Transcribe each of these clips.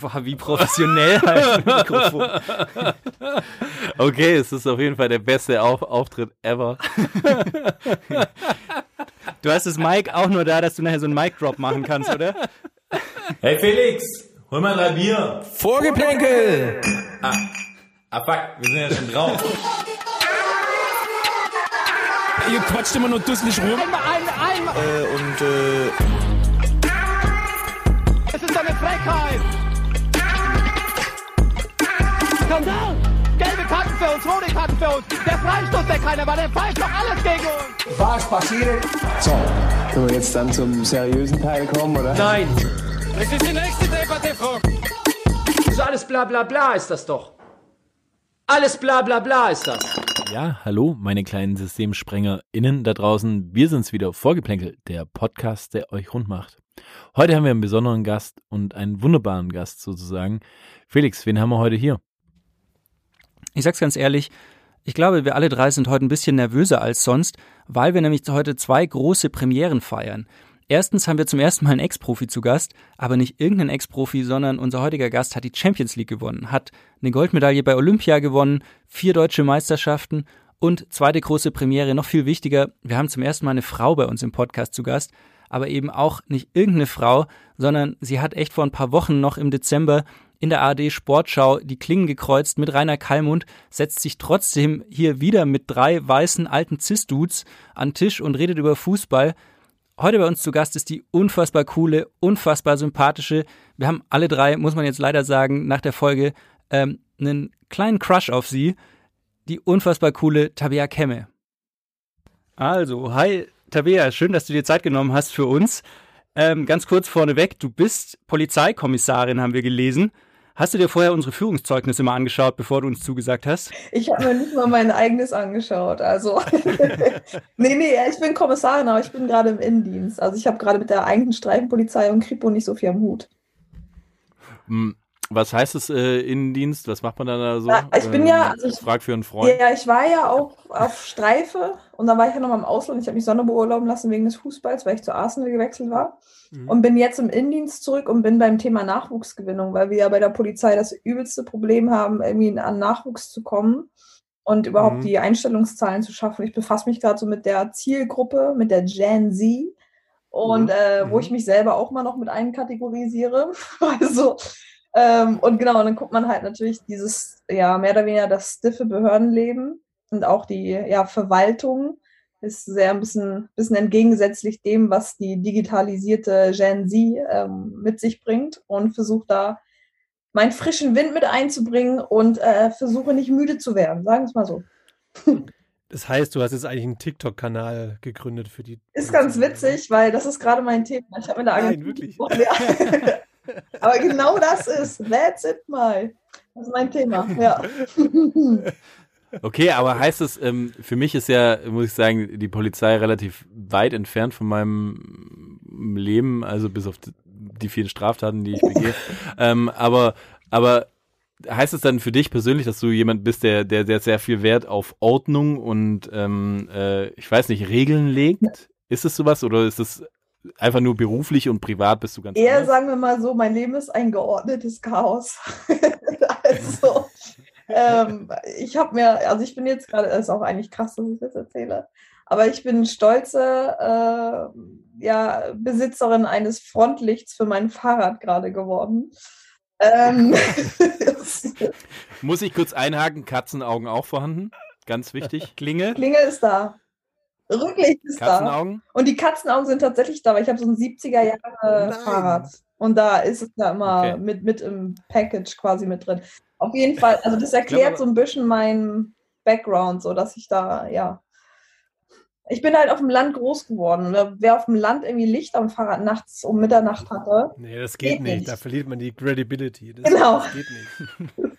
Boah, wie professionell halt Mikrofon. Okay, es ist auf jeden Fall der beste Auf Auftritt ever. Du hast das Mic auch nur da, dass du nachher so einen Mic-Drop machen kannst, oder? Hey Felix, hol mal drei Bier. Vorgeplänkel! Ah fuck, wir sind ja schon drauf. Ihr quatscht immer nur dusselig rum. Äh, und äh, Es ist eine Frechheit! Skandal! Gelbe Karten für uns, rote Karten für uns. Der Freistoß, der keiner war, der pfeift doch alles gegen uns. Was passiert? So, können wir jetzt dann zum seriösen Teil kommen, oder? Nein! Das ist die nächste Debatte, Frau. So alles bla bla bla ist das doch. Alles bla bla bla ist das. Ja, hallo, meine kleinen SystemsprengerInnen da draußen. Wir sind's wieder, Vorgeplänkel, der Podcast, der euch rund macht. Heute haben wir einen besonderen Gast und einen wunderbaren Gast sozusagen. Felix, wen haben wir heute hier? Ich sag's ganz ehrlich, ich glaube, wir alle drei sind heute ein bisschen nervöser als sonst, weil wir nämlich heute zwei große Premieren feiern. Erstens haben wir zum ersten Mal einen Ex-Profi zu Gast, aber nicht irgendeinen Ex-Profi, sondern unser heutiger Gast hat die Champions League gewonnen, hat eine Goldmedaille bei Olympia gewonnen, vier deutsche Meisterschaften und zweite große Premiere, noch viel wichtiger, wir haben zum ersten Mal eine Frau bei uns im Podcast zu Gast, aber eben auch nicht irgendeine Frau, sondern sie hat echt vor ein paar Wochen noch im Dezember in der ARD Sportschau die Klingen gekreuzt mit Rainer Kallmund, setzt sich trotzdem hier wieder mit drei weißen alten Cis-Dudes an Tisch und redet über Fußball. Heute bei uns zu Gast ist die unfassbar coole, unfassbar sympathische. Wir haben alle drei, muss man jetzt leider sagen, nach der Folge ähm, einen kleinen Crush auf sie. Die unfassbar coole Tabea Kemme. Also, hi Tabea, schön, dass du dir Zeit genommen hast für uns. Ähm, ganz kurz vorneweg, du bist Polizeikommissarin, haben wir gelesen. Hast du dir vorher unsere Führungszeugnisse mal angeschaut, bevor du uns zugesagt hast? Ich habe mir nicht mal mein eigenes angeschaut. Also, nee, nee, ich bin Kommissarin, aber ich bin gerade im Innendienst. Also, ich habe gerade mit der eigenen Streifenpolizei und Kripo nicht so viel am Hut. Hm, Was heißt es äh, Innendienst? Was macht man dann da so? Ja, ich bin ja- also ich- Frag für einen Freund. Ja, ich war ja auch auf Streife und dann war ich ja nochmal im Ausland. Ich habe mich Sonderbeurlauben lassen wegen des Fußballs, weil ich zu Arsenal gewechselt war. Und bin jetzt im Innendienst zurück und bin beim Thema Nachwuchsgewinnung, weil wir ja bei der Polizei das übelste Problem haben, irgendwie an Nachwuchs zu kommen und überhaupt Mhm. die Einstellungszahlen zu schaffen. Ich befasse mich gerade so mit der Zielgruppe, mit der Gen Z. Und Mhm. äh, wo Mhm. ich mich selber auch mal noch mit einkategorisiere. Also, ähm, und genau, und dann guckt man halt natürlich dieses, ja, mehr oder weniger das stiffe Behördenleben und auch die ja, Verwaltung ist sehr ein bisschen, bisschen entgegensätzlich dem, was die digitalisierte Gen Z ähm, mit sich bringt und versuche da meinen frischen Wind mit einzubringen und äh, versuche nicht müde zu werden, sagen wir es mal so. Das heißt, du hast jetzt eigentlich einen TikTok-Kanal gegründet für die. Ist ganz witzig, weil das ist gerade mein Thema. Ich habe mit der Nein, wirklich? Ja. Aber genau das ist, that's it mal. Das ist mein Thema, ja. Okay, aber heißt es, ähm, für mich ist ja, muss ich sagen, die Polizei relativ weit entfernt von meinem Leben, also bis auf die, vielen Straftaten, die ich begehe. ähm, aber, aber heißt es dann für dich persönlich, dass du jemand bist, der, der, der sehr viel Wert auf Ordnung und, ähm, äh, ich weiß nicht, Regeln legt? Ist es sowas oder ist es einfach nur beruflich und privat bist du ganz Eher anders? sagen wir mal so, mein Leben ist ein geordnetes Chaos. also, ähm, ich habe mir, also ich bin jetzt gerade, das ist auch eigentlich krass, dass ich das erzähle, aber ich bin stolze äh, ja, Besitzerin eines Frontlichts für mein Fahrrad gerade geworden. Ähm, Muss ich kurz einhaken, Katzenaugen auch vorhanden? Ganz wichtig. Klinge? Klingel ist da. Rücklicht ist da. Katzenaugen? Und die Katzenaugen sind tatsächlich da, weil ich habe so ein 70er Jahre Nein. Fahrrad. Und da ist es ja immer Okay. mit, mit im Package quasi mit drin. Auf jeden Fall, also das erklärt so ein bisschen meinen Background, so dass ich da, ja. Ich bin halt auf dem Land groß geworden. Wer auf dem Land irgendwie Licht am Fahrrad nachts um Mitternacht hatte, Nee, das geht, Geht nicht. nicht. Da verliert man die Credibility. Das, Genau. Das geht nicht.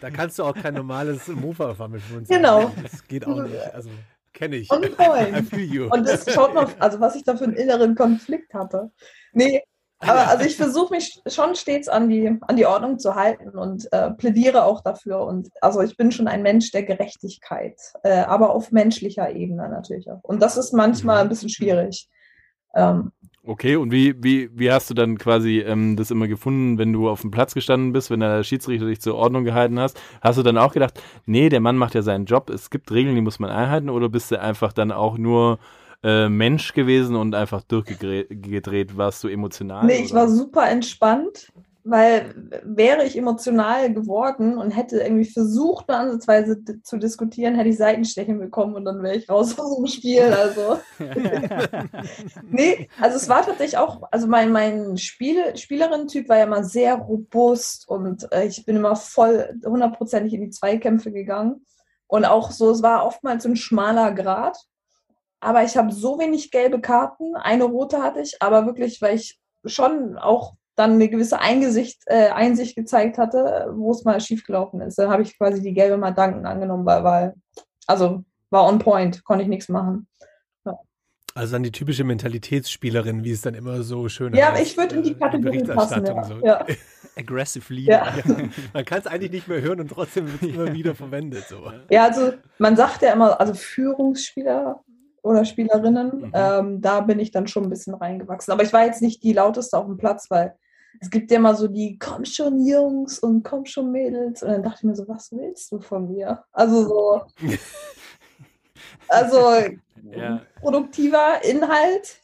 Da kannst du auch kein normales Mofa fahren mit 25. Genau. Das geht auch nicht. Also, kenne ich. und you. Und das schaut man, also was ich da für einen inneren Konflikt hatte. Nee, aber also ich versuche mich schon stets an die, an die Ordnung zu halten und äh, plädiere auch dafür. Und also ich bin schon ein Mensch der Gerechtigkeit, äh, aber auf menschlicher Ebene natürlich auch. Und das ist manchmal ein bisschen schwierig. Ähm, Okay, und wie, wie, wie hast du dann quasi ähm, das immer gefunden, wenn du auf dem Platz gestanden bist, wenn der Schiedsrichter dich zur Ordnung gehalten hast? Hast du dann auch gedacht, nee, der Mann macht ja seinen Job, es gibt Regeln, die muss man einhalten, oder bist du einfach dann auch nur äh, Mensch gewesen und einfach durchgedreht? Warst du emotional? Nee, ich oder? war super entspannt, weil wäre ich emotional geworden und hätte irgendwie versucht, eine Ansatzweise zu diskutieren, hätte ich Seitenstechen bekommen und dann wäre ich raus aus dem Spiel. Also. nee, also es war tatsächlich auch, also mein, mein Spiel, Spielerin-Typ war ja immer sehr robust und äh, ich bin immer voll hundertprozentig in die Zweikämpfe gegangen. Und auch so, es war oftmals ein schmaler Grat. Aber ich habe so wenig gelbe Karten, eine rote hatte ich, aber wirklich, weil ich schon auch dann eine gewisse Eingesicht, äh, Einsicht gezeigt hatte, wo es mal schiefgelaufen ist. Dann habe ich quasi die gelbe mal dankend angenommen, weil, weil also war on point, konnte ich nichts machen. Also dann die typische Mentalitätsspielerin, wie es dann immer so schön Ja, heißt, ich würde in die äh, Kategorie passen. Ja. so. Ja. Aggressive Leader. Ja. Man kann es eigentlich nicht mehr hören und trotzdem wird es immer wieder verwendet. So. ja, also man sagt ja immer, also Führungsspieler oder Spielerinnen, Mhm. ähm, da bin ich dann schon ein bisschen reingewachsen. Aber ich war jetzt nicht die lauteste auf dem Platz, weil es gibt ja immer so die, komm schon Jungs und komm schon Mädels. Und dann dachte ich mir so, was willst du von mir? Also so, also Ja. produktiver Inhalt.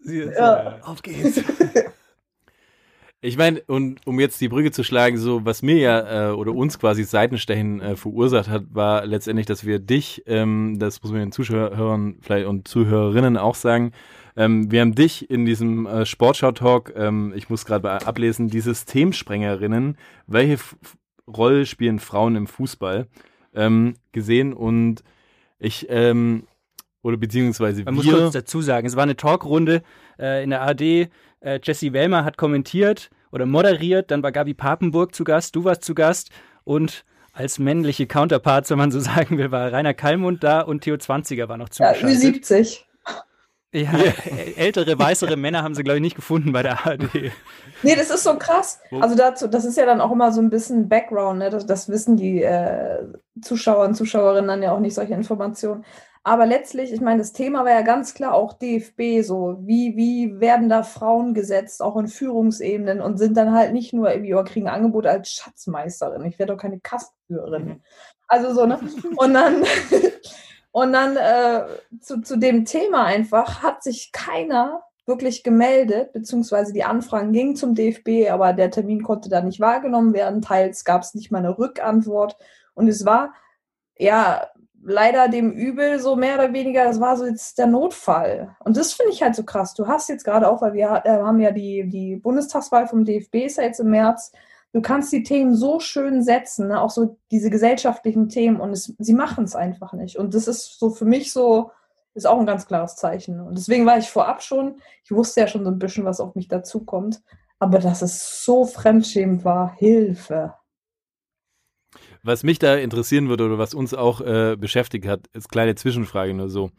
Sie ist, Ja. äh, auf geht's. Ich meine, und um jetzt die Brücke zu schlagen, so was mir ja äh, oder uns quasi Seitenstechen äh, verursacht hat, war letztendlich, dass wir dich, ähm, das muss man den Zuschauern vielleicht und Zuhörerinnen auch sagen, ähm, wir haben dich in diesem äh, Sportschau-Talk, ähm, ich muss gerade ablesen, die Systemsprengerinnen, welche F Rolle spielen Frauen im Fußball, ähm, gesehen und ich, ähm, oder beziehungsweise Man muss wir, kurz dazu sagen, es war eine Talkrunde äh, in der ARD. Äh, Jesse Wellmer hat kommentiert oder moderiert, dann war Gabi Papenburg zu Gast, du warst zu Gast und als männliche Counterparts, wenn man so sagen will, war Rainer Kallmund da und Theo Zwanziger war noch Ja, zugeschaltet. Ü70. Ja, äl- ältere, weißere Männer haben sie, glaube ich, nicht gefunden bei der ARD. Nee, das ist so krass. Also dazu, das ist ja dann auch immer so ein bisschen Background, ne? Das, das wissen die äh, Zuschauer und Zuschauerinnen dann ja auch nicht solche Informationen. Aber letztlich, ich meine, das Thema war ja ganz klar auch DFB so. Wie, wie werden da Frauen gesetzt, auch in Führungsebenen und sind dann halt nicht nur irgendwie, oh, kriegen Angebot als Schatzmeisterin. Ich werde doch keine Kassenführerin. Also so, ne? Und dann, und dann äh, zu, zu dem Thema einfach hat sich keiner wirklich gemeldet, beziehungsweise die Anfragen gingen zum DFB, aber der Termin konnte da nicht wahrgenommen werden. Teils gab es nicht mal eine Rückantwort. Und es war ja leider dem Übel so mehr oder weniger, das war so jetzt der Notfall. Und das finde ich halt so krass. Du hast jetzt gerade auch, weil wir äh, haben ja die, die Bundestagswahl vom DFB ist ja jetzt im März. Du kannst die Themen so schön setzen, ne? auch so diese gesellschaftlichen Themen und es, sie machen es einfach nicht. Und das ist so für mich so, ist auch ein ganz klares Zeichen. Und deswegen war ich vorab schon, ich wusste ja schon so ein bisschen, was auf mich dazukommt, aber dass es so fremdschämend war, Hilfe. Was mich da interessieren würde oder was uns auch äh, beschäftigt hat, ist kleine Zwischenfrage nur so.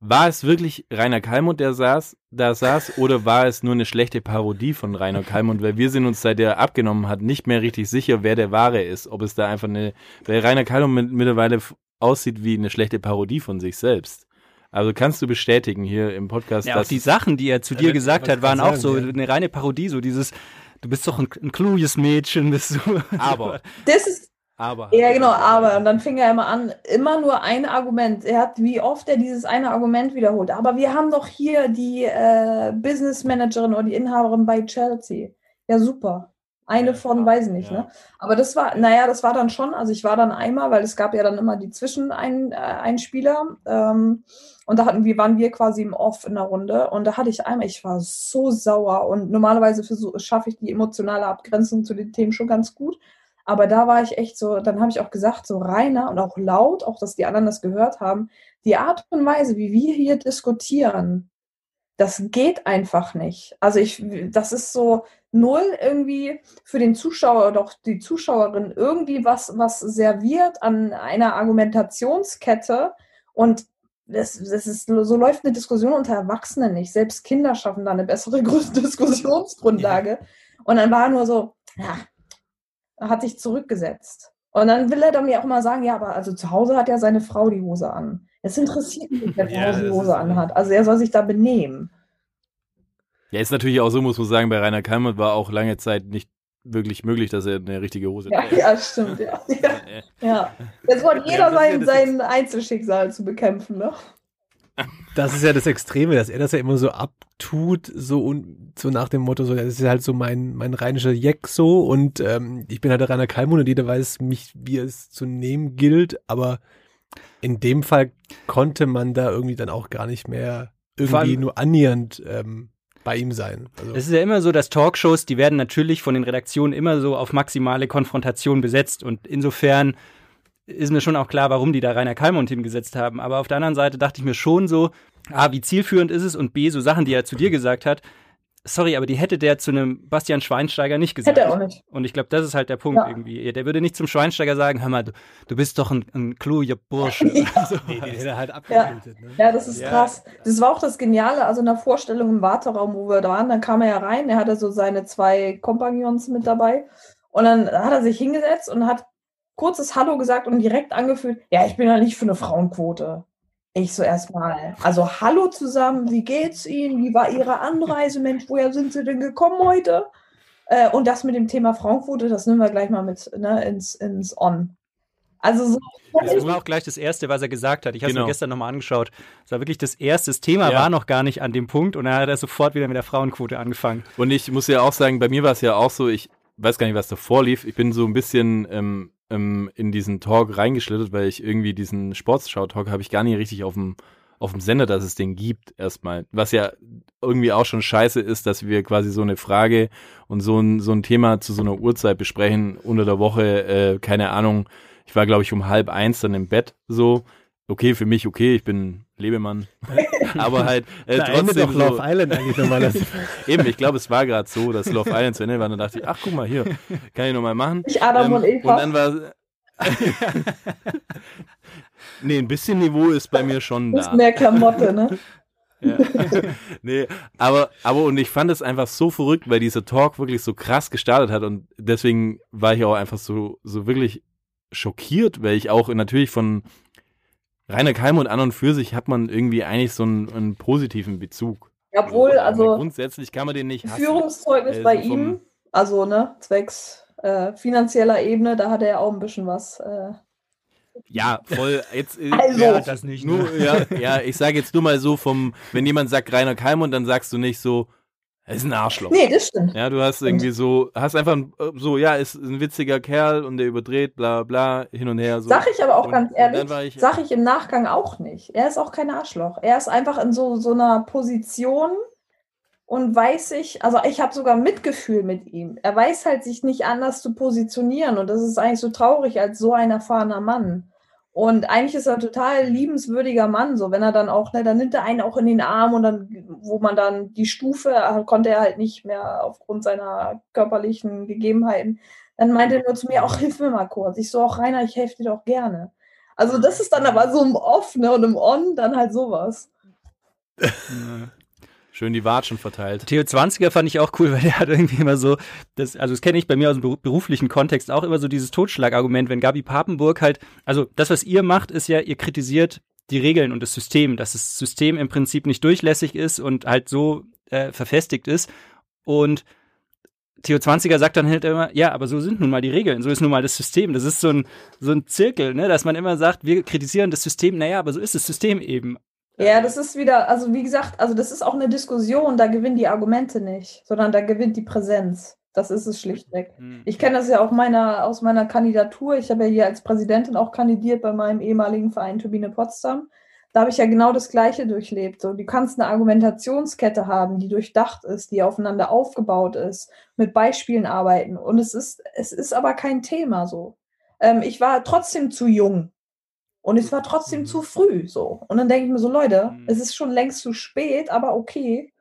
War es wirklich Rainer Kallmund, der saß, da saß, oder war es nur eine schlechte Parodie von Rainer Kallmund? Weil wir sind uns, seit er abgenommen hat, nicht mehr richtig sicher, wer der Wahre ist. Ob es da einfach eine, weil Rainer Kallmund mit, mittlerweile aussieht wie eine schlechte Parodie von sich selbst. Also kannst du bestätigen hier im Podcast, Ja, auch dass die Sachen, die er zu dir das- gesagt hat, waren auch so sagen, ja. eine reine Parodie, so dieses, du bist doch ein, ein kluges Mädchen, bist du. aber, Das ist, aber. ja genau, aber, und dann fing er immer an, immer nur ein Argument. Er hat, wie oft er dieses eine Argument wiederholt. Aber wir haben doch hier die äh, Business Managerin oder die Inhaberin bei Chelsea. Ja, super. Eine von, weiß ich nicht, ja. ne? Aber das war, naja, das war dann schon, also ich war dann einmal, weil es gab ja dann immer die Zwischeneinspieler. Ähm, und da hatten wir, waren wir quasi im Off in der Runde. Und da hatte ich einmal, ich war so sauer. Und normalerweise schaffe ich die emotionale Abgrenzung zu den Themen schon ganz gut. Aber da war ich echt so, dann habe ich auch gesagt, so Rainer und auch laut, auch dass die anderen das gehört haben, die Art und Weise, wie wir hier diskutieren, das geht einfach nicht. Also ich, das ist so null irgendwie für den Zuschauer oder auch die Zuschauerin irgendwie was, was serviert an einer Argumentationskette und das, das ist, so läuft eine Diskussion unter Erwachsenen nicht. Selbst Kinder schaffen da eine bessere Diskussionsgrundlage. Und dann war nur so, ja, hat sich zurückgesetzt. Und dann will er dann mir auch mal sagen, ja, aber also zu Hause hat ja seine Frau die Hose an. Es interessiert mich, wer zu Ja, Hause die das Hose ist- anhat. Also er soll sich da benehmen. Ja, ist natürlich auch so, muss man sagen, bei Rainer Kalmund war auch lange Zeit nicht wirklich möglich, dass er eine richtige Hose Ja, trägt. ja, stimmt, ja. ja. ja. Jetzt wollte Ja, jeder das ja sein, das sein Einzelschicksal zu bekämpfen, ne? Das ist ja das Extreme, dass er das ja immer so abtut, so, un, so nach dem Motto, so, das ist halt so mein, mein rheinischer Jeck so und ähm, ich bin halt der Rainer Kalmund und jeder weiß mich, wie es zu nehmen gilt, aber in dem Fall konnte man da irgendwie dann auch gar nicht mehr irgendwie allem- nur annähernd ähm, bei ihm sein. Also, Es ist ja immer so, dass Talkshows, die werden natürlich von den Redaktionen immer so auf maximale Konfrontation besetzt. Und insofern ist mir schon auch klar, warum die da Rainer Kalmund hingesetzt haben. Aber auf der anderen Seite dachte ich mir schon so, A, wie zielführend ist es und B, so Sachen, die er zu dir gesagt hat, sorry, aber die hätte der zu einem Bastian Schweinsteiger nicht gesagt. Hätte er auch nicht. Und ich glaube, das ist halt der Punkt Ja. irgendwie. Der würde nicht zum Schweinsteiger sagen, hör mal, du, du bist doch ein, ein kluger Bursche. Also, nee, den hätte er halt Ja. abgetötet. Ne? Ja, das ist Ja. krass. Das war auch das Geniale, also in der Vorstellung im Warteraum, wo wir da waren, dann kam er ja rein, er hatte so seine zwei Kompagnons mit dabei und dann hat er sich hingesetzt und hat kurzes Hallo gesagt und direkt angefühlt, ja, ich bin ja nicht für eine Frauenquote. Ich so erstmal, also hallo zusammen, wie geht's Ihnen? Wie war Ihre Anreise? Mensch, woher sind Sie denn gekommen heute? Äh, und das mit dem Thema Frauenquote, das nehmen wir gleich mal mit ne, ins, ins On. Also so, Das war auch gleich das Erste, was er gesagt hat. Ich habe es Genau. mir gestern nochmal angeschaut. Das war wirklich das Erste. Das Thema Ja. war noch gar nicht an dem Punkt und dann hat er sofort wieder mit der Frauenquote angefangen. Und ich muss ja auch sagen, bei mir war es ja auch so, ich weiß gar nicht, was davor lief. Ich bin so ein bisschen ähm, ähm, in diesen Talk reingeschlittert, weil ich irgendwie diesen Sportschau-Talk habe ich gar nicht richtig auf dem auf dem Sender, dass es den gibt, erstmal. Was ja irgendwie auch schon scheiße ist, dass wir quasi so eine Frage und so ein, so ein Thema zu so einer Uhrzeit besprechen unter der Woche, äh, keine Ahnung. Ich war, glaube ich, um halb eins dann im Bett so. Okay, für mich okay, ich bin Lebemann. Aber halt äh, Da endet trotzdem doch Love so, Island eigentlich normalerweise. Eben, ich glaube, es war gerade so, dass Love Island zu Ende war. Dann dachte ich, ach guck mal hier, kann ich nochmal machen. ich Adam und Eva. Ähm, und dann war Nee, ein bisschen Niveau ist bei mir schon das ist da. mehr Klamotte, ne? Ja. nee, aber, aber und ich fand es einfach so verrückt, weil dieser Talk wirklich so krass gestartet hat und deswegen war ich auch einfach so, so wirklich schockiert, weil ich auch natürlich von Rainer Keim und an und für sich hat man irgendwie eigentlich so einen, einen positiven Bezug. Obwohl, also grundsätzlich kann man den nicht hassen. Führungszeugnis Äh, bei so vom- ihm, also ne, zwecks äh, finanzieller Ebene, da hat er ja auch ein bisschen was. Äh, Ja, voll. Jetzt, äh, Also. ja, Das nicht. nur, ja, ja, ich sage jetzt nur mal so vom, wenn jemand sagt Rainer Keim dann sagst du nicht so, ist ein Arschloch. nee, das stimmt. Ja, du hast irgendwie so, hast einfach ein- so, ja, ist ein witziger Kerl und der überdreht, bla bla, hin und her. So. Sag ich aber auch Und- ganz ehrlich, dann war ich- sag ich im Nachgang auch nicht. Er ist auch kein Arschloch. Er ist einfach in so, so einer Position und weiß sich, also ich habe sogar Mitgefühl mit ihm. Er weiß halt, sich nicht anders zu positionieren und das ist eigentlich so traurig als so ein erfahrener Mann. Und eigentlich ist er ein total liebenswürdiger Mann, so wenn er dann auch, ne, dann nimmt er einen auch in den Arm und dann, wo man dann die Stufe, äh, konnte er halt nicht mehr aufgrund seiner körperlichen Gegebenheiten, dann meinte er nur zu mir, auch hilf mir mal kurz. Ich so, auch Rainer, ich helfe dir doch gerne. Also das ist dann aber so im Off, ne, und im On dann halt sowas. Schön die Watschen verteilt. Theo 20er fand ich auch cool, weil der hat irgendwie immer so, das, also das kenne ich bei mir aus dem beru- beruflichen Kontext auch immer so dieses Totschlagargument, wenn Gabi Papenburg halt, also das, was ihr macht, ist ja, ihr kritisiert die Regeln und das System, dass das System im Prinzip nicht durchlässig ist und halt so äh, verfestigt ist. Und Theo 20er sagt dann halt immer, ja, aber so sind nun mal die Regeln, so ist nun mal das System. Das ist so ein, so ein Zirkel, ne, dass man immer sagt, wir kritisieren das System, naja, aber so ist das System eben. Ja, das ist wieder, also wie gesagt, also das ist auch eine Diskussion, da gewinnen die Argumente nicht, sondern da gewinnt die Präsenz. Das ist es schlichtweg. Ich kenne das ja auch meiner, aus meiner Kandidatur. Ich habe ja hier als Präsidentin auch kandidiert bei meinem ehemaligen Verein Turbine Potsdam. Da habe ich ja genau das Gleiche durchlebt. So, du kannst eine Argumentationskette haben, die durchdacht ist, die aufeinander aufgebaut ist, mit Beispielen arbeiten. Und es ist, es ist aber kein Thema so. Ähm, ich war trotzdem zu jung. Und es war trotzdem zu früh so. Und dann denke ich mir so, Leute, Mhm. es ist schon längst zu spät, aber okay.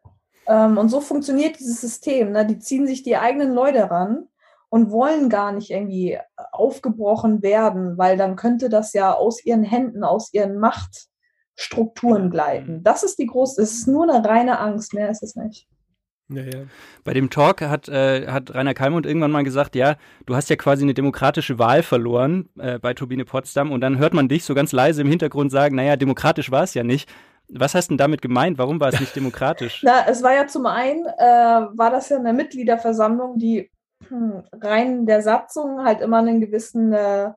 Ähm, und so funktioniert dieses System. Ne? Die ziehen sich die eigenen Leute ran und wollen gar nicht irgendwie aufgebrochen werden, weil dann könnte das ja aus ihren Händen, aus ihren Machtstrukturen gleiten. Das ist die große, es ist nur eine reine Angst, mehr ist es nicht. Ja, ja. Bei dem Talk hat, äh, hat Rainer Kalmund irgendwann mal gesagt, ja, du hast ja quasi eine demokratische Wahl verloren äh, bei Turbine Potsdam und dann hört man dich so ganz leise im Hintergrund sagen, naja, demokratisch war es ja nicht. Was hast du denn damit gemeint? Warum war es nicht demokratisch? Na, es war ja zum einen, äh, war das ja eine Mitgliederversammlung, die hm, rein der Satzung halt immer einen gewissen äh,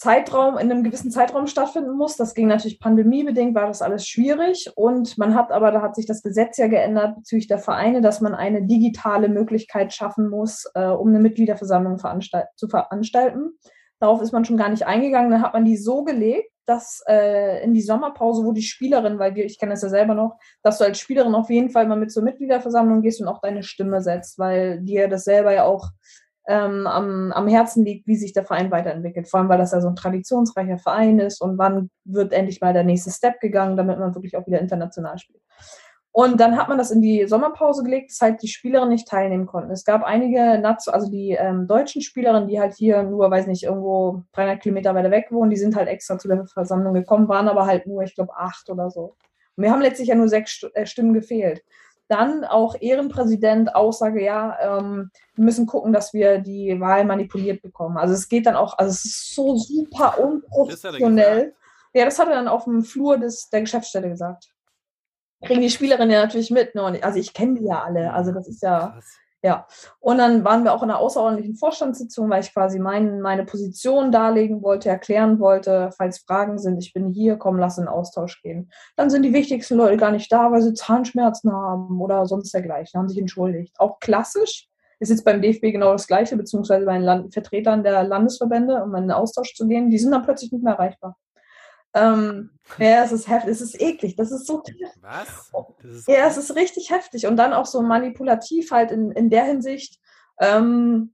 Zeitraum, in einem gewissen Zeitraum stattfinden muss. Das ging natürlich pandemiebedingt, war das alles schwierig. Und man hat aber, da hat sich das Gesetz ja geändert bezüglich der Vereine, dass man eine digitale Möglichkeit schaffen muss, äh, um eine Mitgliederversammlung veranstalt zu veranstalten. Darauf ist man schon gar nicht eingegangen. Dann hat man die so gelegt, dass äh, in die Sommerpause, wo die Spielerin, weil wir, ich kenne das ja selber noch, dass du als Spielerin auf jeden Fall mal mit zur Mitgliederversammlung gehst und auch deine Stimme setzt, weil dir das selber ja auch ähm, am, am Herzen liegt, wie sich der Verein weiterentwickelt. Vor allem, weil das ja so ein traditionsreicher Verein ist und wann wird endlich mal der nächste Step gegangen, damit man wirklich auch wieder international spielt. Und dann hat man das in die Sommerpause gelegt, dass halt die Spielerinnen nicht teilnehmen konnten. Es gab einige, Nazo also die ähm, deutschen Spielerinnen, die halt hier nur, weiß nicht, irgendwo 300 Kilometer weiter weg wohnen, die sind halt extra zu der Versammlung gekommen, waren aber halt nur, ich glaube, acht oder so. Und wir haben letztlich ja nur sechs äh, Stimmen gefehlt. Dann auch Ehrenpräsident, Aussage, ja, ähm, wir müssen gucken, dass wir die Wahl manipuliert bekommen. Also es geht dann auch, also es ist so super unprofessionell. Ja, das hat er dann auf dem Flur des, der Geschäftsstelle gesagt kriegen die Spielerinnen ja natürlich mit. Ne? Also ich kenne die ja alle. Also das ist ja, Krass. Ja. Und dann waren wir auch in einer außerordentlichen Vorstandssitzung, weil ich quasi mein, meine Position darlegen wollte, erklären wollte, falls Fragen sind, ich bin hier, komm, lass in Austausch gehen. Dann sind die wichtigsten Leute gar nicht da, weil sie Zahnschmerzen haben oder sonst dergleichen, haben sich entschuldigt. Auch klassisch ist jetzt beim DFB genau das Gleiche, beziehungsweise bei den Land Vertretern der Landesverbände, um in den Austausch zu gehen, die sind dann plötzlich nicht mehr erreichbar. Ähm, ja, es ist heftig, es ist eklig, das ist so. Was? Ist ja, es ist richtig heftig und dann auch so manipulativ halt in, in der Hinsicht. Ähm,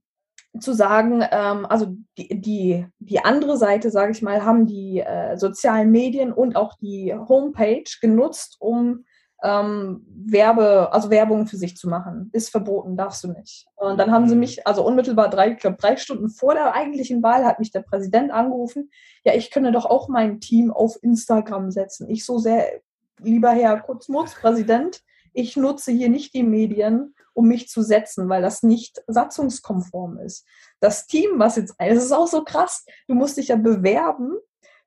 zu sagen, ähm, also die, die, die andere Seite, sage ich mal, haben die äh, sozialen Medien und auch die Homepage genutzt, um ähm, Werbe, also Werbung für sich zu machen. Ist verboten, darfst du nicht. Und dann haben sie mhm. mich, also unmittelbar drei, ich glaube, drei Stunden vor der eigentlichen Wahl hat mich der Präsident angerufen. Ja, ich könne doch auch mein Team auf Instagram setzen. Ich so sehr, lieber Herr Kurzmutz, Präsident, ich nutze hier nicht die Medien, um mich zu setzen, weil das nicht satzungskonform ist. Das Team, was jetzt, es ist auch so krass, du musst dich ja bewerben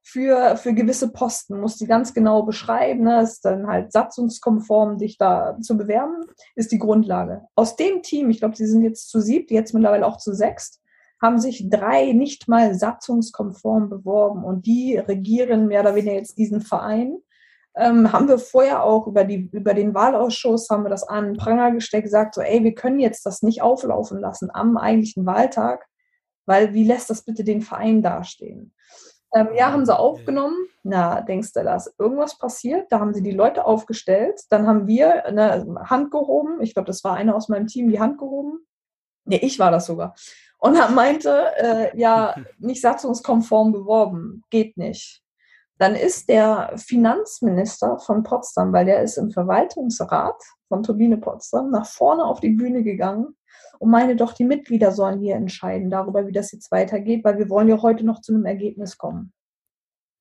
für, für gewisse Posten, muss die ganz genau beschreiben, ne, ist dann halt satzungskonform, dich da zu bewerben, ist die Grundlage. Aus dem Team, ich glaube, sie sind jetzt zu siebt, jetzt mittlerweile auch zu sechst, haben sich drei nicht mal satzungskonform beworben und die regieren mehr oder weniger jetzt diesen Verein. Ähm, haben wir vorher auch über, die, über den Wahlausschuss, haben wir das an Pranger gestellt, gesagt, so, ey, wir können jetzt das nicht auflaufen lassen am eigentlichen Wahltag, weil wie lässt das bitte den Verein dastehen? Ähm, ja, haben sie aufgenommen. Na, denkst du, da ist irgendwas passiert? Da haben sie die Leute aufgestellt. Dann haben wir eine Hand gehoben. Ich glaube, das war einer aus meinem Team, die Hand gehoben. Nee, ich war das sogar. Und er meinte, äh, ja, nicht satzungskonform beworben. Geht nicht. Dann ist der Finanzminister von Potsdam, weil der ist im Verwaltungsrat von Turbine Potsdam, nach vorne auf die Bühne gegangen und meine doch, die Mitglieder sollen hier entscheiden darüber, wie das jetzt weitergeht, weil wir wollen ja heute noch zu einem Ergebnis kommen.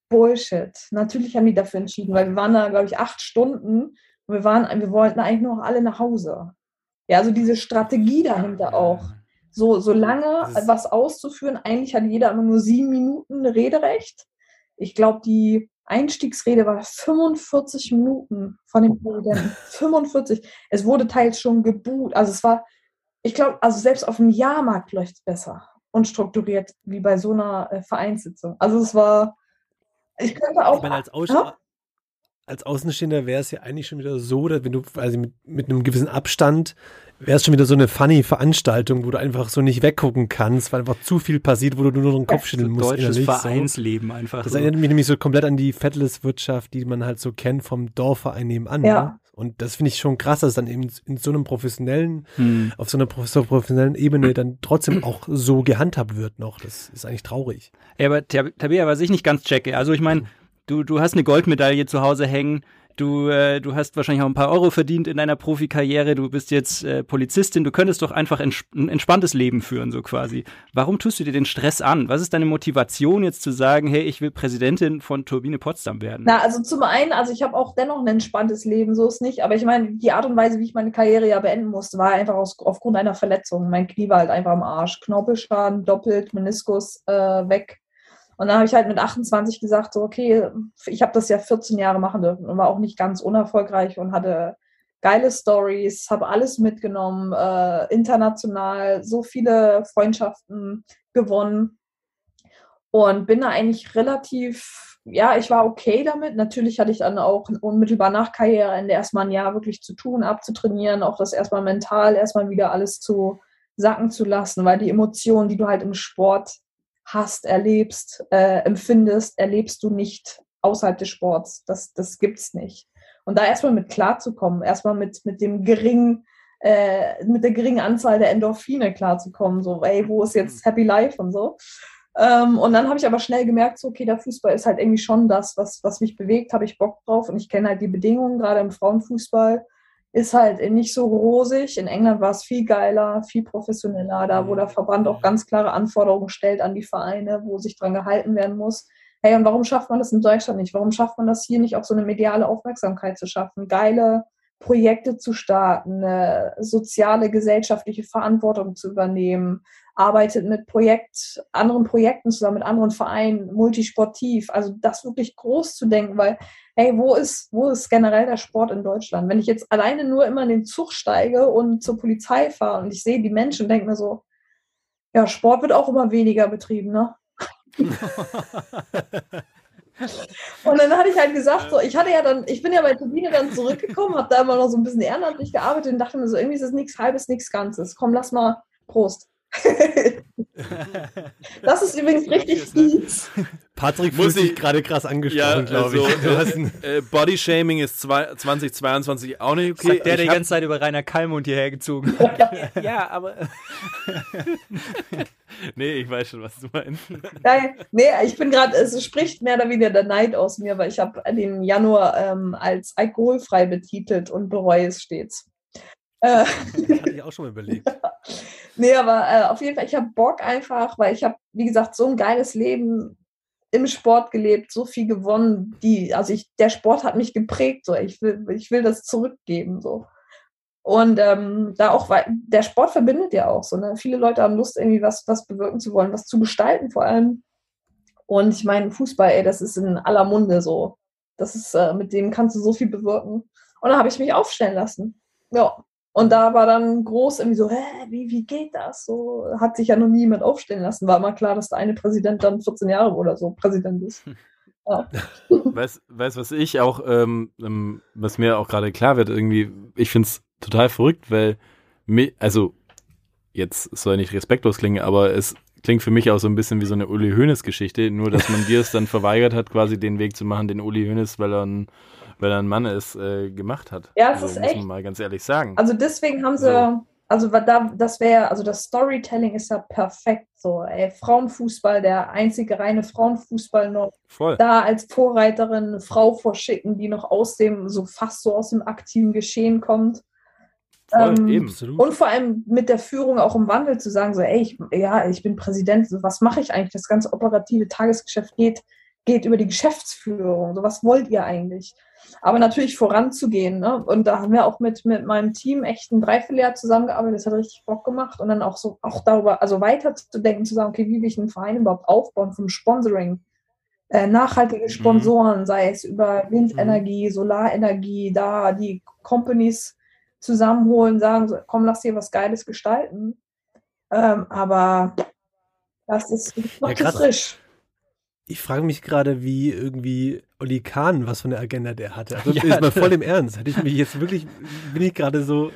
Bullshit. Natürlich haben die dafür entschieden, weil wir waren da, glaube ich, acht Stunden und wir, waren, wir wollten eigentlich noch alle nach Hause. Ja, also diese Strategie dahinter auch. So, so lange was auszuführen, eigentlich hat jeder immer nur sieben Minuten Rederecht. Ich glaube, die Einstiegsrede war 45 Minuten von dem Präsidenten. 45. Es wurde teils schon gebuht. Also es war, ich glaube, also selbst auf dem Jahrmarkt läuft es besser und strukturiert wie bei so einer äh, Vereinssitzung. Also es war, ich könnte auch. Ich meine, als, Aus ja? als Außenstehender wäre es ja eigentlich schon wieder so, dass wenn du also mit, mit einem gewissen Abstand wäre es schon wieder so eine funny Veranstaltung, wo du einfach so nicht weggucken kannst, weil einfach zu viel passiert, wo du nur noch den Kopf schütteln musst. Deutsches Vereinsleben so. einfach. Das so. erinnert mich nämlich so komplett an die Fettless-Wirtschaft, die man halt so kennt vom Dorfverein nebenan. Ja. Ne? Und das finde ich schon krass, dass dann eben in so einem professionellen, hm. auf so einer professionellen Ebene dann trotzdem auch so gehandhabt wird noch. Das ist eigentlich traurig. Ja, aber Tabea, was ich nicht ganz checke, also ich meine, du, du hast eine Goldmedaille zu Hause hängen, Du, äh, du hast wahrscheinlich auch ein paar Euro verdient in deiner Profikarriere. Du bist jetzt äh, Polizistin. Du könntest doch einfach ents ein entspanntes Leben führen, so quasi. Warum tust du dir den Stress an? Was ist deine Motivation jetzt zu sagen, hey, ich will Präsidentin von Turbine Potsdam werden? Na, also zum einen, also ich habe auch dennoch ein entspanntes Leben, so ist nicht. Aber ich meine, die Art und Weise, wie ich meine Karriere ja beenden musste, war einfach aus, aufgrund einer Verletzung. Mein Knie war halt einfach am Arsch. Knorpelschaden, doppelt, Meniskus äh, weg. Und dann habe ich halt mit 28 gesagt, so, okay, ich habe das ja 14 Jahre machen dürfen und war auch nicht ganz unerfolgreich und hatte geile Stories, habe alles mitgenommen, äh, international, so viele Freundschaften gewonnen und bin da eigentlich relativ, ja, ich war okay damit. Natürlich hatte ich dann auch unmittelbar nach Karriereende erstmal ein Jahr wirklich zu tun, abzutrainieren, auch das erstmal mental erstmal wieder alles zu sacken zu lassen, weil die Emotionen, die du halt im Sport hast, erlebst, äh, empfindest, erlebst du nicht außerhalb des Sports. Das, das gibt's nicht. Und da erstmal mit klarzukommen, erstmal mit, mit dem geringen, äh, mit der geringen Anzahl der Endorphine klarzukommen, so, ey, wo ist jetzt Happy Life und so. Ähm, und dann habe ich aber schnell gemerkt, so, okay, der Fußball ist halt irgendwie schon das, was, was mich bewegt, habe ich Bock drauf und ich kenne halt die Bedingungen, gerade im Frauenfußball ist halt nicht so rosig. In England war es viel geiler, viel professioneller, da wo der Verband auch ganz klare Anforderungen stellt an die Vereine, wo sich dran gehalten werden muss. Hey, und warum schafft man das in Deutschland nicht? Warum schafft man das hier nicht, auch so eine mediale Aufmerksamkeit zu schaffen, geile Projekte zu starten, eine soziale, gesellschaftliche Verantwortung zu übernehmen, arbeitet mit Projekt, anderen Projekten zusammen, mit anderen Vereinen, multisportiv. Also das wirklich groß zu denken, weil, hey, wo ist, wo ist generell der Sport in Deutschland? Wenn ich jetzt alleine nur immer in den Zug steige und zur Polizei fahre und ich sehe die Menschen und denke mir so, ja, Sport wird auch immer weniger betrieben, ne? Und dann hatte ich halt gesagt, so, ich hatte ja dann, ich bin ja bei Turbine dann zurückgekommen, habe da immer noch so ein bisschen ehrenamtlich gearbeitet und dachte mir so, irgendwie ist es nichts Halbes, nichts Ganzes. Komm, lass mal Prost. das ist übrigens richtig fies. Patrick muss sich gerade krass angesprochen, ja, glaube also, ich. Äh, Bodyshaming ist zwei, 2022 auch nicht okay. Sagt der, der die ganze Zeit über Rainer Kalmund hierher gezogen Ja, aber. nee, ich weiß schon, was du meinst. Nein, nee, ich bin gerade, es spricht mehr oder weniger der Neid aus mir, weil ich habe den Januar ähm, als alkoholfrei betitelt und bereue es stets. Äh, hatte ich auch schon mal überlegt. nee, aber äh, auf jeden Fall, ich habe Bock einfach, weil ich habe, wie gesagt, so ein geiles Leben im Sport gelebt, so viel gewonnen, die, also ich, der Sport hat mich geprägt, so ich will, ich will das zurückgeben, so. Und ähm, da auch, weil der Sport verbindet ja auch so, ne? Viele Leute haben Lust, irgendwie was, was bewirken zu wollen, was zu gestalten vor allem. Und ich meine, Fußball, ey, das ist in aller Munde so. Das ist, äh, mit dem kannst du so viel bewirken. Und da habe ich mich aufstellen lassen. Ja, und da war dann groß irgendwie so, hä, wie, wie geht das? So hat sich ja noch niemand aufstellen lassen. War immer klar, dass der eine Präsident dann 14 Jahre oder so Präsident ist. Ja. Weißt du, was ich auch, ähm, ähm, was mir auch gerade klar wird, irgendwie, ich finde es total verrückt, weil, also, jetzt soll nicht respektlos klingen, aber es klingt für mich auch so ein bisschen wie so eine Uli Hoeneß-Geschichte, nur dass man dir es dann verweigert hat, quasi den Weg zu machen, den Uli Hoeneß, weil er ein weil er ein Mann ist, äh, gemacht hat. Ja, das also, ist muss man mal ganz ehrlich sagen. Also deswegen haben sie, so. also da, das wäre, also das Storytelling ist ja perfekt so. Ey, Frauenfußball, der einzige reine Frauenfußball noch. Voll. Da als Vorreiterin eine Frau vorschicken, die noch aus dem, so fast so aus dem aktiven Geschehen kommt. Voll, ähm, eben. Und vor allem mit der Führung auch im Wandel zu sagen, so, ey, ich, ja, ich bin Präsident, so, was mache ich eigentlich? Das ganze operative Tagesgeschäft geht, geht über die Geschäftsführung. So, was wollt ihr eigentlich? Aber natürlich voranzugehen. Ne? Und da haben wir auch mit, mit meinem Team echt ein Dreivierteljahr zusammengearbeitet. Das hat richtig Bock gemacht. Und dann auch so, auch darüber, also weiter zu zu sagen, okay, wie will ich einen Verein überhaupt aufbauen vom Sponsoring? Äh, nachhaltige mhm. Sponsoren, mhm. sei es über Windenergie, mhm. Solarenergie, da die Companies zusammenholen, sagen, so, komm, lass dir was Geiles gestalten. Ähm, aber das ist noch ja, frisch. Ich frage mich gerade, wie irgendwie Oli Kahn, was von der Agenda der hatte. Also ja, ist mal voll im Ernst. Hätte ich mich jetzt wirklich, bin ich gerade so,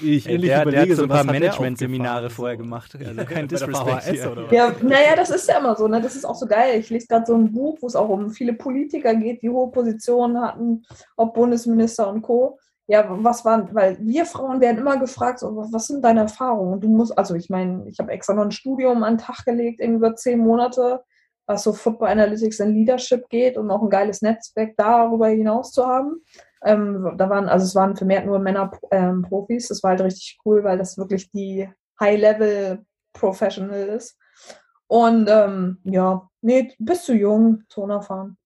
ich ähnlich der, überlege, der hat so ein paar Management-Seminare vorher gemacht. Also kein Disrespect Ja, naja, das ist ja immer so. Ne? Das ist auch so geil. Ich lese gerade so ein Buch, wo es auch um viele Politiker geht, die hohe Positionen hatten, ob Bundesminister und Co. Ja, was waren, weil wir Frauen werden immer gefragt, so, was sind deine Erfahrungen? Und du musst, also ich meine, ich habe extra noch ein Studium an den Tag gelegt, über zehn Monate was so Football Analytics and Leadership geht und auch ein geiles Netzwerk darüber hinaus zu haben. Ähm, da waren, also es waren vermehrt nur Männer-Profis. Ähm, das war halt richtig cool, weil das wirklich die High-Level-Professional ist. Und ähm, ja, nee, bist du jung, zu unerfahren.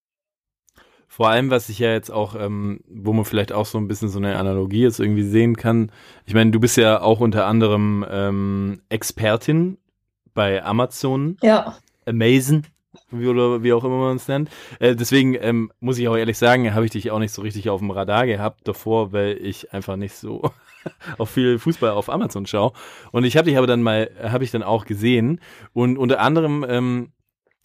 Vor allem, was ich ja jetzt auch, ähm, wo man vielleicht auch so ein bisschen so eine Analogie jetzt irgendwie sehen kann. Ich meine, du bist ja auch unter anderem ähm, Expertin bei Amazon. Ja. Amazon. Wie, oder wie auch immer man es nennt. Äh, deswegen ähm, muss ich auch ehrlich sagen, habe ich dich auch nicht so richtig auf dem Radar gehabt davor, weil ich einfach nicht so auf viel Fußball auf Amazon schaue. Und ich habe dich aber dann mal, habe ich dann auch gesehen. Und unter anderem ähm,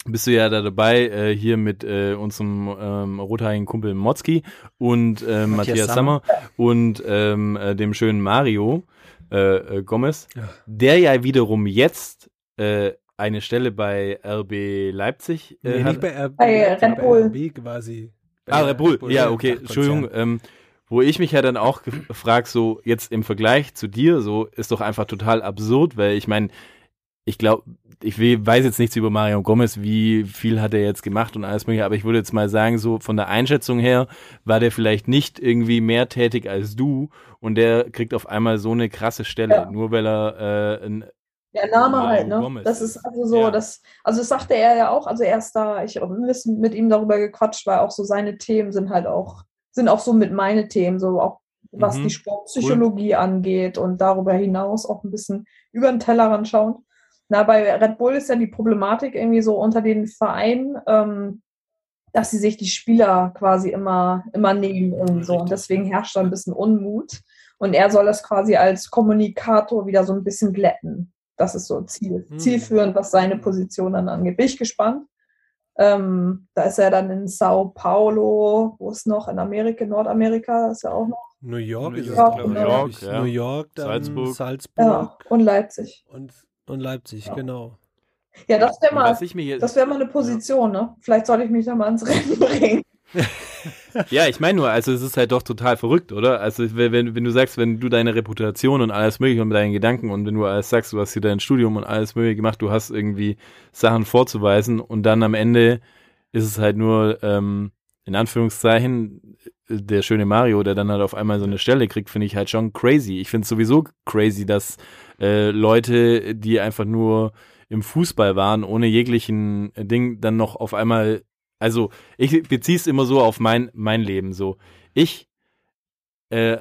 bist du ja da dabei, äh, hier mit äh, unserem ähm, rothaarigen Kumpel Motzki und äh, Matthias, Sammer und ähm, äh, dem schönen Mario äh, äh, Gomez, Ja. der ja wiederum jetzt äh, eine Stelle bei RB Leipzig äh, Nee, hat. nicht bei, RB, Bei Red Bull. RB quasi. Bei Ah, Red Bull, ja, ja, okay. Entschuldigung. Ähm, wo ich mich ja dann auch gefragt, so jetzt im Vergleich zu dir, so ist doch einfach total absurd, weil ich meine, ich glaube, ich weiß jetzt nichts über Mario Gomez, wie viel hat er jetzt gemacht und alles mögliche, aber ich würde jetzt mal sagen, so von der Einschätzung her war der vielleicht nicht irgendwie mehr tätig als du und der kriegt auf einmal so eine krasse Stelle, Ja. nur weil er äh, ein Der Name halt, ne? Gomez Das ist. also so, Ja. das, also das sagte er ja auch, also er ist da, ich habe ein bisschen mit ihm darüber gequatscht, weil auch so seine Themen sind halt auch, sind auch so mit meine Themen, so auch was Mhm. die Sportpsychologie angeht und darüber hinaus auch ein bisschen über den Tellerrand schauen. Na, bei Red Bull ist ja die Problematik irgendwie so unter den Vereinen, ähm, dass sie sich die Spieler quasi immer, immer nehmen und so. Und deswegen herrscht da ein bisschen Unmut. Und er soll das quasi als Kommunikator wieder so ein bisschen glätten. Das ist so Ziel, Hm. zielführend, was seine Position dann angeht. Bin ich gespannt. Ähm, da ist er dann in Sao Paulo, wo ist noch? In Amerika, Nordamerika ist er auch noch. New York New ist es, York, glaube New ich. York, ja. New York, dann Salzburg. Salzburg, Ja, und Leipzig. und, und Leipzig, Ja. genau. Ja, das wäre mal, das wäre mal eine Position, ne? Vielleicht sollte ich mich da mal ins Rennen bringen. Ja, ich meine nur, also es ist halt doch total verrückt, oder? Also wenn, wenn du sagst, wenn du deine Reputation und alles mögliche und deinen Gedanken und wenn du alles sagst, du hast hier dein Studium und alles mögliche gemacht, du hast irgendwie Sachen vorzuweisen und dann am Ende ist es halt nur, ähm, in Anführungszeichen, der schöne Mario, der dann halt auf einmal so eine Stelle kriegt, finde ich halt schon crazy. Ich finde es sowieso crazy, dass äh, Leute, die einfach nur im Fußball waren, ohne jeglichen Ding, dann noch auf einmal also ich beziehe es immer so auf mein, mein Leben so. Ich äh,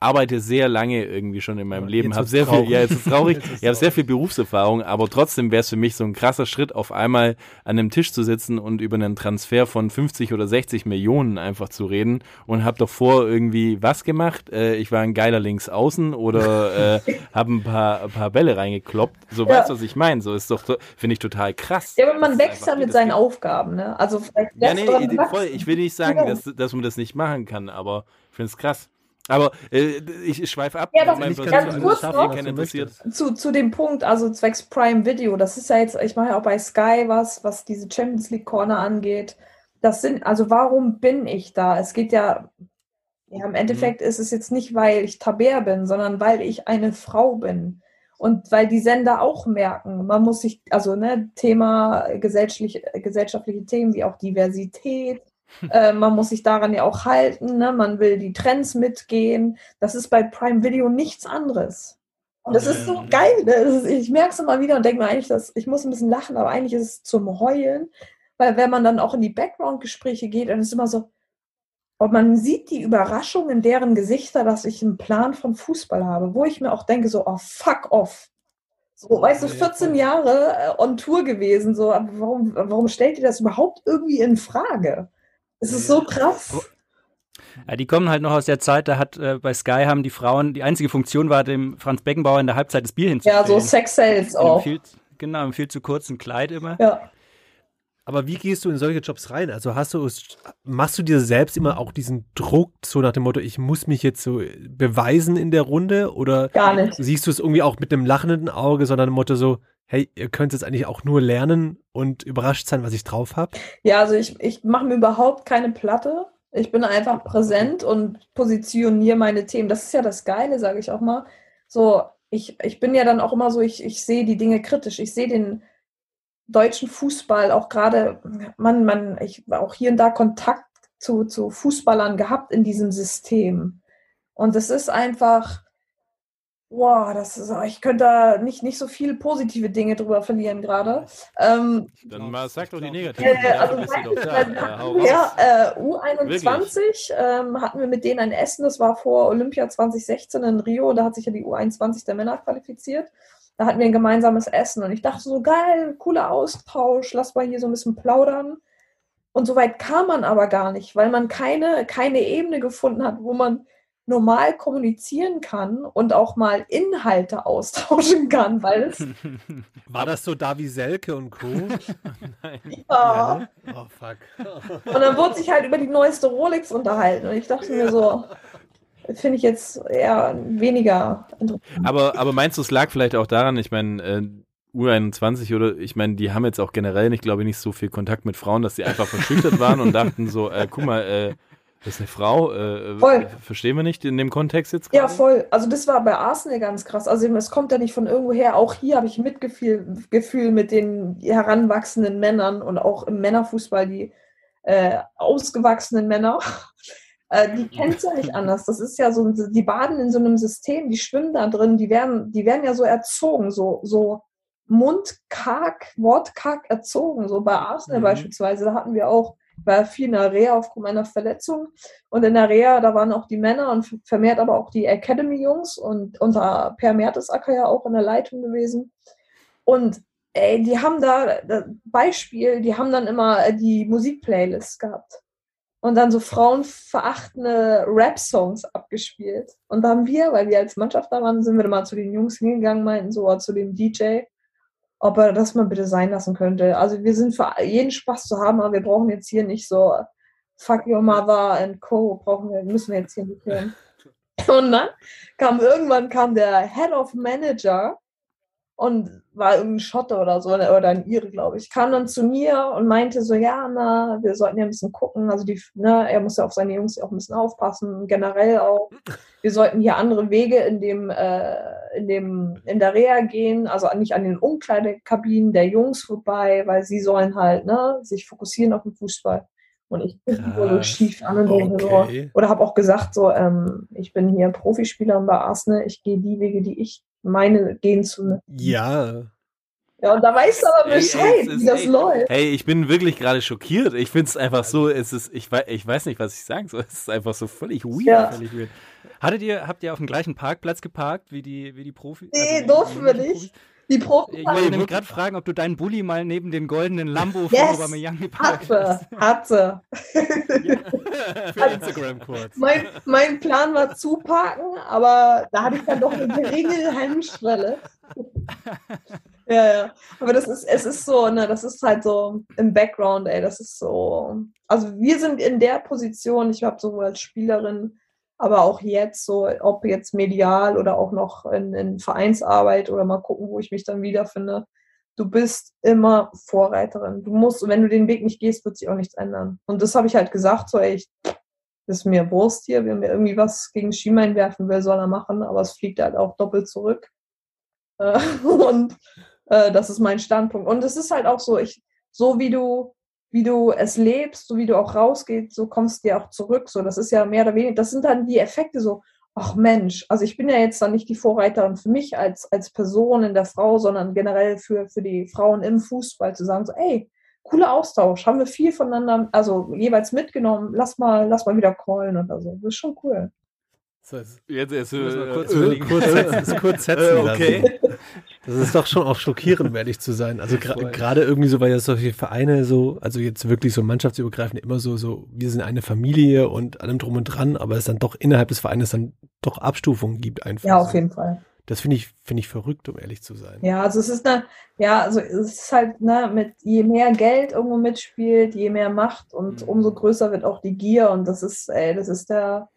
arbeite sehr lange irgendwie schon in meinem Ja, Leben, habe sehr viel, traurig. ja, jetzt ist traurig, ich habe sehr viel Berufserfahrung, aber trotzdem wäre es für mich so ein krasser Schritt, auf einmal an einem Tisch zu sitzen und über einen Transfer von 50 oder 60 Millionen einfach zu reden und habe davor irgendwie was gemacht. Äh, ich war ein geiler Linksaußen oder äh, habe ein paar, ein paar Bälle reingekloppt. So Ja. weißt du, was ich meine? So ist doch, finde ich total krass. Ja, aber man wächst ja mit seinen geht- Aufgaben, ne? Also vielleicht ja, nee, voll. Ich will nicht sagen, dass, dass man das nicht machen kann, aber ich finde es krass. Aber äh, ich schweife ab. Ja, Mein Ich ganz kurz noch. zu, zu dem Punkt, also zwecks Prime Video, das ist ja jetzt, ich mache ja auch bei Sky was, was diese Champions League Corner angeht. Das sind, also warum bin ich da? Es geht ja, ja, im Endeffekt ist es jetzt nicht, weil ich Tabär bin, sondern weil ich eine Frau bin. Und weil die Sender auch merken, man muss sich, also ne, Thema gesellschaftliche, gesellschaftliche Themen wie auch Diversität, äh, man muss sich daran ja auch halten, ne? man will die Trends mitgehen. Das ist bei Prime Video nichts anderes. Und das ist so geil. Ist, ich merke es immer wieder und denke mir eigentlich, dass ich muss ein bisschen lachen, aber eigentlich ist es zum Heulen, weil wenn man dann auch in die Background-Gespräche geht, dann ist es immer so, und man sieht die Überraschung in deren Gesichter, dass ich einen Plan von Fußball habe, wo ich mir auch denke, so, oh, fuck off. So, weißt du, 14 Jahre äh, on Tour gewesen, so, warum, warum stellt ihr das überhaupt irgendwie in Frage? Es ist so krass. Ja, die kommen halt noch aus der Zeit, da hat äh, bei Sky haben die Frauen, die einzige Funktion war, dem Franz Beckenbauer in der Halbzeit das Bier hinzustellen. Ja, so Sex Sales auch. Viel, genau, im viel zu kurzen Kleid immer. Ja. Aber wie gehst du in solche Jobs rein? Also hast du es, machst du dir selbst immer auch diesen Druck, so nach dem Motto, ich muss mich jetzt so beweisen in der Runde? Oder Gar nicht. siehst du es irgendwie auch mit einem lachenden Auge, sondern dem Motto so, hey, ihr könnt jetzt eigentlich auch nur lernen und überrascht sein, was ich drauf habe? Ja, also ich, ich mache mir überhaupt keine Platte. Ich bin einfach präsent und positioniere meine Themen. Das ist ja das Geile, sage ich auch mal. So, ich, ich bin ja dann auch immer so, ich, ich sehe die Dinge kritisch. Ich sehe den deutschen Fußball auch gerade, man, man, ich war auch hier und da Kontakt zu, zu Fußballern gehabt in diesem System. Und es ist einfach, boah, das ist, ich könnte da nicht, nicht so viele positive Dinge drüber verlieren gerade. Ähm, Dann mal sag doch die negativen. äh, also raus. ja, äh, U21 ähm, hatten wir mit denen ein Essen, das war vor Olympia 2016 in Rio, da hat sich ja die U21 der Männer qualifiziert. Da hatten wir ein gemeinsames Essen und ich dachte so, geil, cooler Austausch, lass mal hier so ein bisschen plaudern. Und so weit kam man aber gar nicht, weil man keine, keine Ebene gefunden hat, wo man normal kommunizieren kann und auch mal Inhalte austauschen kann, weil es. War das so Davi Selke und Co? Nein. Ja. ne? Oh fuck. Und dann wurde sich halt über die neueste Rolex unterhalten. Und ich dachte mir so, finde ich jetzt eher weniger interessant. Aber, aber meinst du, es lag vielleicht auch daran, ich meine, äh, U21 oder ich meine, die haben jetzt auch generell nicht, glaube ich, nicht so viel Kontakt mit Frauen, dass sie einfach verschüchtert waren und dachten so, äh, guck mal, äh, das ist eine Frau, äh, Voll. verstehen wir nicht in dem Kontext jetzt Ja, gerade? voll. Also das war bei Arsenal ganz krass. Also es kommt ja nicht von irgendwoher. Auch hier habe ich Mitgefühl Gefühl mit den heranwachsenden Männern und auch im Männerfußball die äh, ausgewachsenen Männer. Äh, die kennen es ja nicht anders. Das ist ja so, die baden in so einem System, die schwimmen da drin, die werden, die werden ja so erzogen, so, so mundkarg, wortkarg erzogen. So bei Arsenal Mhm. beispielsweise, da hatten wir auch, war viel in der Reha aufgrund meiner Verletzung. Und in der Reha, da waren auch die Männer und vermehrt aber auch die Academy-Jungs und unter Per Mertesacker ja auch in der Leitung gewesen. Und ey, die haben da, Beispiel, die haben dann immer äh, die Musikplaylists gehabt. Und dann so frauenverachtende Rap-Songs abgespielt. Und da haben wir, weil wir als Mannschaft da waren, sind wir dann mal zu den Jungs hingegangen, meinten so, zu dem DJ, ob er das mal bitte sein lassen könnte. Also wir sind für jeden Spaß zu haben, aber wir brauchen jetzt hier nicht so Fuck Your Mother and Co. brauchen wir, müssen wir jetzt hier nicht hören. Und dann kam irgendwann kam der Head of Manager und war irgendein Schotte oder so oder ein Ire, glaube ich, kam dann zu mir und meinte so, ja, na, wir sollten ja ein bisschen gucken, also die, ne, er muss ja auf seine Jungs auch ein bisschen aufpassen, generell auch. Wir sollten hier andere Wege in dem, äh, in dem, in der Reha gehen, also nicht an den Umkleidekabinen der Jungs vorbei, weil sie sollen halt, ne, sich fokussieren auf den Fußball. Und ich bin so Krass. schief an und denke so, Okay. oder habe auch gesagt, so, ähm, ich bin hier Profispieler bei Arsenal, ich gehe die Wege, die ich meine, gehen zu. Ja. Ja, und da weißt du aber Ey, ey, Bescheid, wie das echt- läuft. Hey, ich bin wirklich gerade schockiert. Ich finde es einfach so, es ist, ich, ich weiß nicht, was ich sagen soll. Es ist einfach so völlig weird. Ja. Völlig weird. Hattet ihr, habt ihr auf dem gleichen Parkplatz geparkt wie die, wie die Profis? Nee, Also durften wir nicht. Profis? Die Profis Ich wollte nämlich gerade fragen, ob du deinen Bulli mal neben den goldenen Lambo von Yes! Aubameyang geparkt hast. hatte, hatte. Für Instagram kurz. Mein, mein Plan war zuparken, aber da hatte ich dann doch eine geringe Hemmschwelle. ja, ja. Aber das ist, es ist so, ne, das ist halt so im Background, ey, das ist so. Also wir sind in der Position, ich habe sowohl als Spielerin, aber auch jetzt so, ob jetzt medial oder auch noch in, in Vereinsarbeit oder mal gucken, wo ich mich dann wiederfinde. Du bist immer Vorreiterin. Du musst, wenn du den Weg nicht gehst, wird sich auch nichts ändern. Und das habe ich halt gesagt, so, ich ist mir Wurst hier, wenn mir irgendwie was gegen Schienbein werfen will, soll er machen, aber es fliegt halt auch doppelt zurück. Äh, und äh, das ist mein Standpunkt. Und es ist halt auch so, ich, so wie du, wie du es lebst, so wie du auch rausgehst, so kommst du dir auch zurück. So, das ist ja mehr oder weniger, das sind dann die Effekte so, ach Mensch, also ich bin ja jetzt dann nicht die Vorreiterin für mich als, als Person in der Frau, sondern generell für, für die Frauen im Fußball zu sagen, so, ey, cooler Austausch, haben wir viel voneinander, also jeweils mitgenommen, lass mal, lass mal wieder callen oder so. Das ist schon cool. So, jetzt Jetzt äh, wir kurz äh, kurz, setzen, kurz setzen lassen. okay. Das ist doch schon auch schockierend, um ehrlich zu sein. Also gerade irgendwie so, weil ja solche Vereine so, also jetzt wirklich so mannschaftsübergreifend immer so, so, wir sind eine Familie und allem drum und dran, aber es dann doch innerhalb des Vereines dann doch Abstufungen gibt einfach. Ja, auf jeden Fall. Das finde ich, finde ich verrückt, um ehrlich zu sein. Ja, also es ist eine, ja, also es ist halt, ne, mit je mehr Geld irgendwo mitspielt, je mehr Macht und Mhm. umso größer wird auch die Gier und das ist, ey, das ist der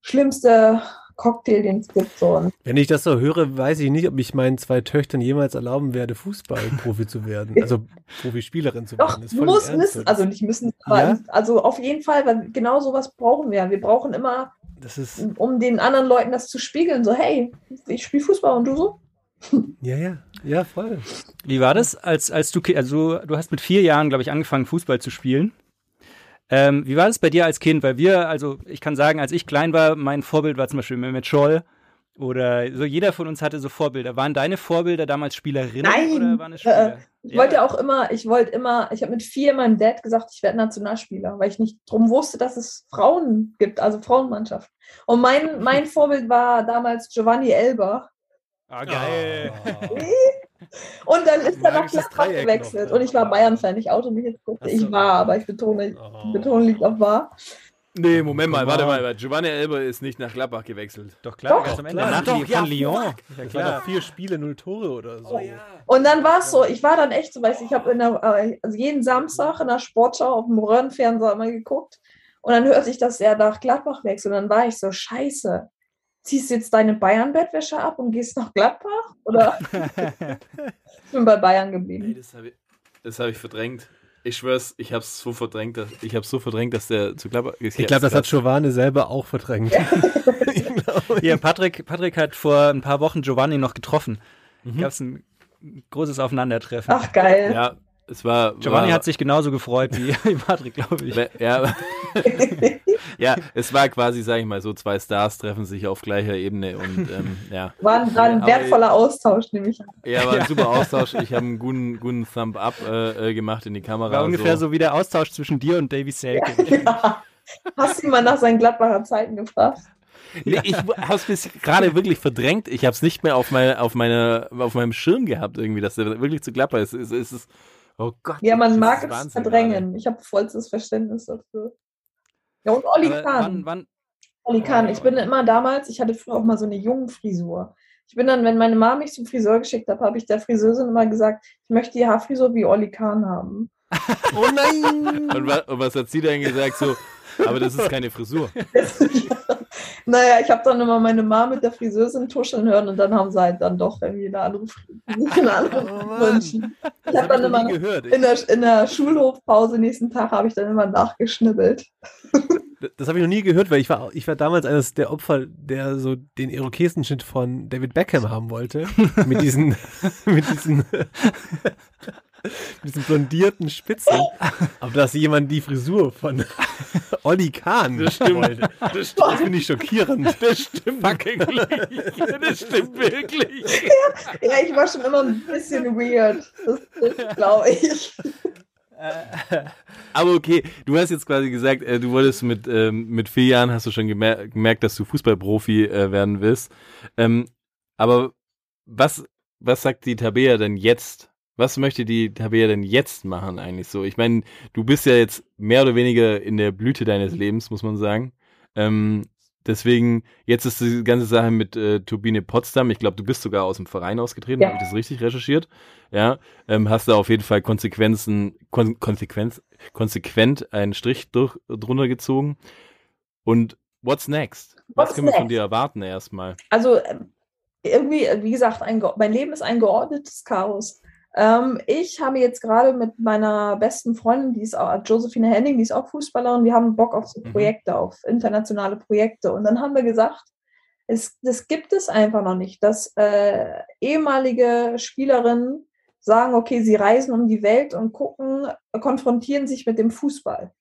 schlimmste Cocktail, den es gibt. So. Und Wenn ich das so höre, weiß ich nicht, ob ich meinen zwei Töchtern jemals erlauben werde, Fußballprofi zu werden. Also Profispielerin zu Doch, werden. Voll muss, müssen, so. also nicht müssen, aber Ja? also auf jeden Fall, weil genau sowas brauchen wir. Wir brauchen immer, Das ist, um den anderen Leuten das zu spiegeln, so, hey, ich spiele Fußball und du so? ja, ja, ja, voll. Wie war das, als, als du, also du hast mit vier Jahren, glaube ich, angefangen, Fußball zu spielen. Ähm, wie war das bei dir als Kind? Weil wir, also ich kann sagen, als ich klein war, mein Vorbild war zum Beispiel Mehmet Scholl oder so jeder von uns hatte so Vorbilder. Waren deine Vorbilder damals Spielerinnen Nein, oder waren es Spieler? Ich wollte auch immer, ich wollte immer, ich habe mit vier meinem Dad gesagt, ich werde Nationalspieler, weil ich nicht drum wusste, dass es Frauen gibt, also Frauenmannschaft. Und mein, mein Vorbild war damals Giovanni Elber. Ah, geil. Und dann ist er nach Gladbach gewechselt. noch, Und ich war Bayern-Fan. Ich oute mich jetzt kurz. Ich war, aber ich betone, Oh. Betonung liegt auf wahr. Nee, Moment mal, warte on. mal. Giovanni Elber ist nicht nach Gladbach gewechselt. Doch klar, Doch, am Ende. klar. Nach Doch, von ja, Lyon. Ja, klar. doch vier Spiele, null Tore oder so. Und dann war es so, ich war dann echt so, weißt du, ich habe äh, also jeden Samstag in der Sportschau auf dem Röhrenfernseher immer geguckt. Und dann hörte ich, dass er nach Gladbach wechselt. Und dann war ich so, scheiße. Ziehst du jetzt deine Bayern-Bettwäsche ab und gehst nach Gladbach? Oder? ich bin bei Bayern geblieben. das habe ich, das hab ich verdrängt. Ich schwör's, ich hab's so verdrängt, dass, ich hab's so verdrängt, dass der zu Gladbach Ich glaube, das hat Giovanni selber auch verdrängt. Hier, Patrick, Patrick hat vor ein paar Wochen Giovanni noch getroffen. Mhm. Gab es ein großes Aufeinandertreffen. Ach, geil. Ja, es war. Giovanni war, hat sich genauso gefreut wie, wie Patrick, glaube ich. Ja, ja, es war quasi, sag ich mal, so zwei Stars treffen sich auf gleicher Ebene und ähm, ja. War ein, war ein Aber- wertvoller Austausch, nehme ich an. Ja, war ein super Austausch. Ich habe einen guten, guten Thumb up äh, äh, gemacht in die Kamera. War ungefähr so wie der Austausch zwischen dir und Davy Selke. Ja. Hast du ihn mal nach seinen Gladbacher Zeiten gefragt? Nee, ich habe es bis gerade wirklich verdrängt. Ich habe es nicht mehr auf, meine, auf, meine, auf meinem Schirm gehabt, irgendwie, dass der wirklich zu Gladbach ist. Es, es ist oh Gott. Ja, man mag es verdrängen. Ich habe vollstes Verständnis dafür. Ja, und Olli Aber Kahn. wann, wann, Olli Kahn. Ich bin immer damals, ich hatte früher auch mal so eine Jungenfrisur. Ich bin dann, wenn meine Mama mich zum Friseur geschickt hat, habe ich der Friseurin immer gesagt, ich möchte die Haarfrisur wie Olli Kahn haben. Oh nein! Und, wa und was hat sie dann gesagt? So, aber das ist keine Frisur. naja, ich habe dann immer meine Mama mit der Friseurin tuscheln hören und dann haben sie halt dann doch irgendwie eine andere, andere Oh. Ich habe hab dann immer gehört. in der, in der Schulhofpause nächsten Tag habe ich dann immer nachgeschnibbelt. Das habe ich noch nie gehört, weil ich war, ich war damals eines der Opfer, der so den Irokesenschnitt von David Beckham haben wollte. mit diesen, mit diesen, mit diesen blondierten Spitzen. Aber dass jemand die Frisur von Olli Kahn Das stimmt. wollte, Das stimmt, das finde ich schockierend. das stimmt wirklich. Das stimmt wirklich. Ja, ich war schon immer ein bisschen weird. Das, das glaube ich. Aber okay, du hast jetzt quasi gesagt, äh, du wolltest mit, ähm, mit vier Jahren hast du schon gemer gemerkt, dass du Fußballprofi äh, werden willst. Ähm, aber was, was sagt die Tabea denn jetzt? Was möchte die Tabea denn jetzt machen eigentlich so? Ich meine, du bist ja jetzt mehr oder weniger in der Blüte deines Lebens, muss man sagen. Ähm, deswegen, jetzt ist die ganze Sache mit äh, Turbine Potsdam. Ich glaube, du bist sogar aus dem Verein ausgetreten, Ja. habe ich das richtig recherchiert? Ja, ähm, hast da auf jeden Fall Konsequenzen, Kon Konsequenz, konsequent einen Strich durch, drunter gezogen. Und what's next? Was What's können wir von next? dir erwarten erstmal? Also ähm, irgendwie, äh, wie gesagt, ein, mein Leben ist ein geordnetes Chaos. Ähm, ich habe jetzt gerade mit meiner besten Freundin, die ist auch, Josephine Henning, die ist auch Fußballerin, wir haben Bock auf so Mhm. Projekte, auf internationale Projekte. Und dann haben wir gesagt, es, das gibt es einfach noch nicht, dass äh, ehemalige Spielerinnen sagen, okay, sie reisen um die Welt und gucken, konfrontieren sich mit dem Fußball.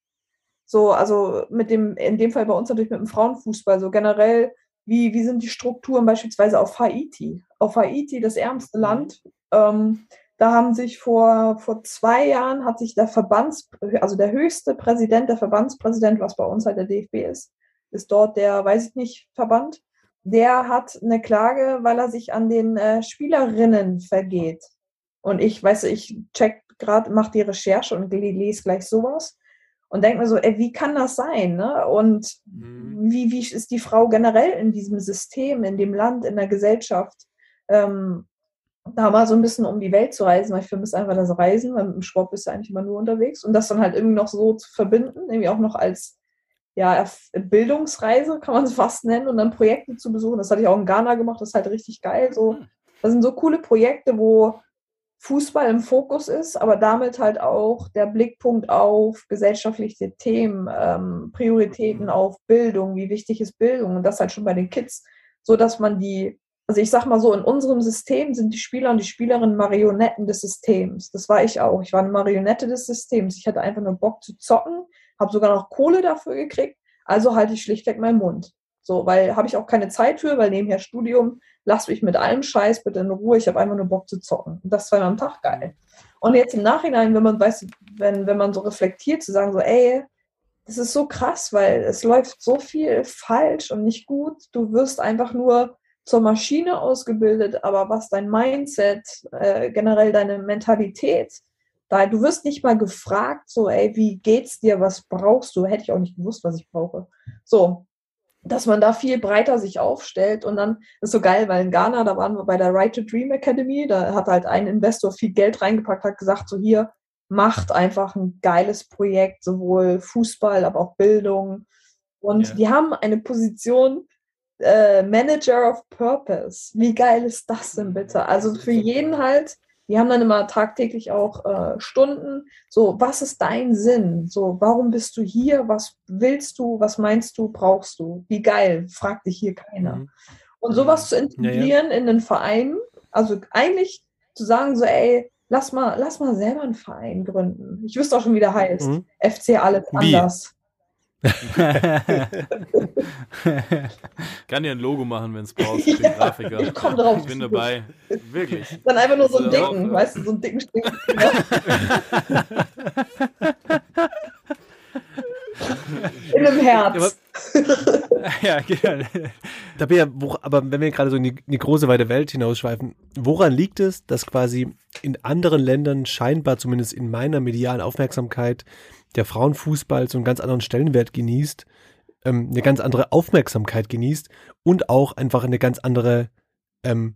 So, also mit dem, in dem Fall bei uns natürlich mit dem Frauenfußball, so generell, wie, wie sind die Strukturen beispielsweise auf Haiti? Auf Haiti, das ärmste Land, ähm, da haben sich vor, vor zwei Jahren hat sich der Verbands, also der höchste Präsident, der Verbandspräsident, was bei uns halt der DFB ist, ist dort der, weiß ich nicht, Verband, der hat eine Klage, weil er sich an den äh, Spielerinnen vergeht. Und ich, weiß ich check gerade, mache die Recherche und le- lese gleich sowas und denke mir so, ey, wie kann das sein? Ne? Und wie, wie ist die Frau generell in diesem System, in dem Land, in der Gesellschaft? Ähm, da mal so ein bisschen um die Welt zu reisen, weil ich vermisse einfach das Reisen, weil mit dem Sport bist du eigentlich immer nur unterwegs und das dann halt irgendwie noch so zu verbinden, irgendwie auch noch als ja, Bildungsreise, kann man es fast nennen, und dann Projekte zu besuchen. Das hatte ich auch in Ghana gemacht, das ist halt richtig geil. So, das sind so coole Projekte, wo Fußball im Fokus ist, aber damit halt auch der Blickpunkt auf gesellschaftliche Themen, ähm, Prioritäten auf Bildung, wie wichtig ist Bildung und das halt schon bei den Kids, so dass man die, also ich sag mal so, in unserem System sind die Spieler und die Spielerinnen Marionetten des Systems. Das war ich auch. Ich war eine Marionette des Systems. Ich hatte einfach nur Bock zu zocken, habe sogar noch Kohle dafür gekriegt, also halte ich schlichtweg meinen Mund. So, weil habe ich auch keine Zeit für, weil nebenher Studium, lass mich mit allem Scheiß bitte in Ruhe, ich habe einfach nur Bock zu zocken. Und das zweimal am Tag geil. Und jetzt im Nachhinein, wenn man weiß, wenn, wenn man so reflektiert, zu sagen, so, ey, das ist so krass, weil es läuft so viel falsch und nicht gut. Du wirst einfach nur zur Maschine ausgebildet, aber was dein Mindset, äh, generell deine Mentalität, da du wirst nicht mal gefragt, so, ey, wie geht's dir, was brauchst du? Hätte ich auch nicht gewusst, was ich brauche. So, dass man da viel breiter sich aufstellt und dann ist so geil, weil in Ghana, da waren wir bei der Right to Dream Academy, da hat halt ein Investor viel Geld reingepackt, hat gesagt, so hier, macht einfach ein geiles Projekt, sowohl Fußball, aber auch Bildung. Und Ja. die haben eine Position äh, Manager of Purpose. Wie geil ist das denn bitte? Also für jeden halt, die haben dann immer tagtäglich auch äh, Stunden. So, was ist dein Sinn? So, warum bist du hier? Was willst du? Was meinst du? Brauchst du? Wie geil? Fragt dich hier keiner. Mhm. Und sowas zu integrieren in den Verein, also eigentlich zu sagen, so, ey, lass mal, lass mal selber einen Verein gründen. Ich wüsste auch schon, wie der heißt. Mhm. FC alles Wie? anders. Kann dir ein Logo machen, wenn es brauchst. Ich bin Grafiker. ich komm drauf. Ich bin dabei. Wirklich. Dann einfach nur so einen So, dicken, ja. weißt du, so einen dicken Stück. In einem Herz. ja, genau. Da bin ja, wo, aber wenn wir gerade so in die, in die große weite Welt hinausschweifen, woran liegt es, dass quasi in anderen Ländern scheinbar, zumindest in meiner medialen Aufmerksamkeit, der Frauenfußball so einen ganz anderen Stellenwert genießt, ähm, eine ganz andere Aufmerksamkeit genießt und auch einfach eine ganz andere ähm,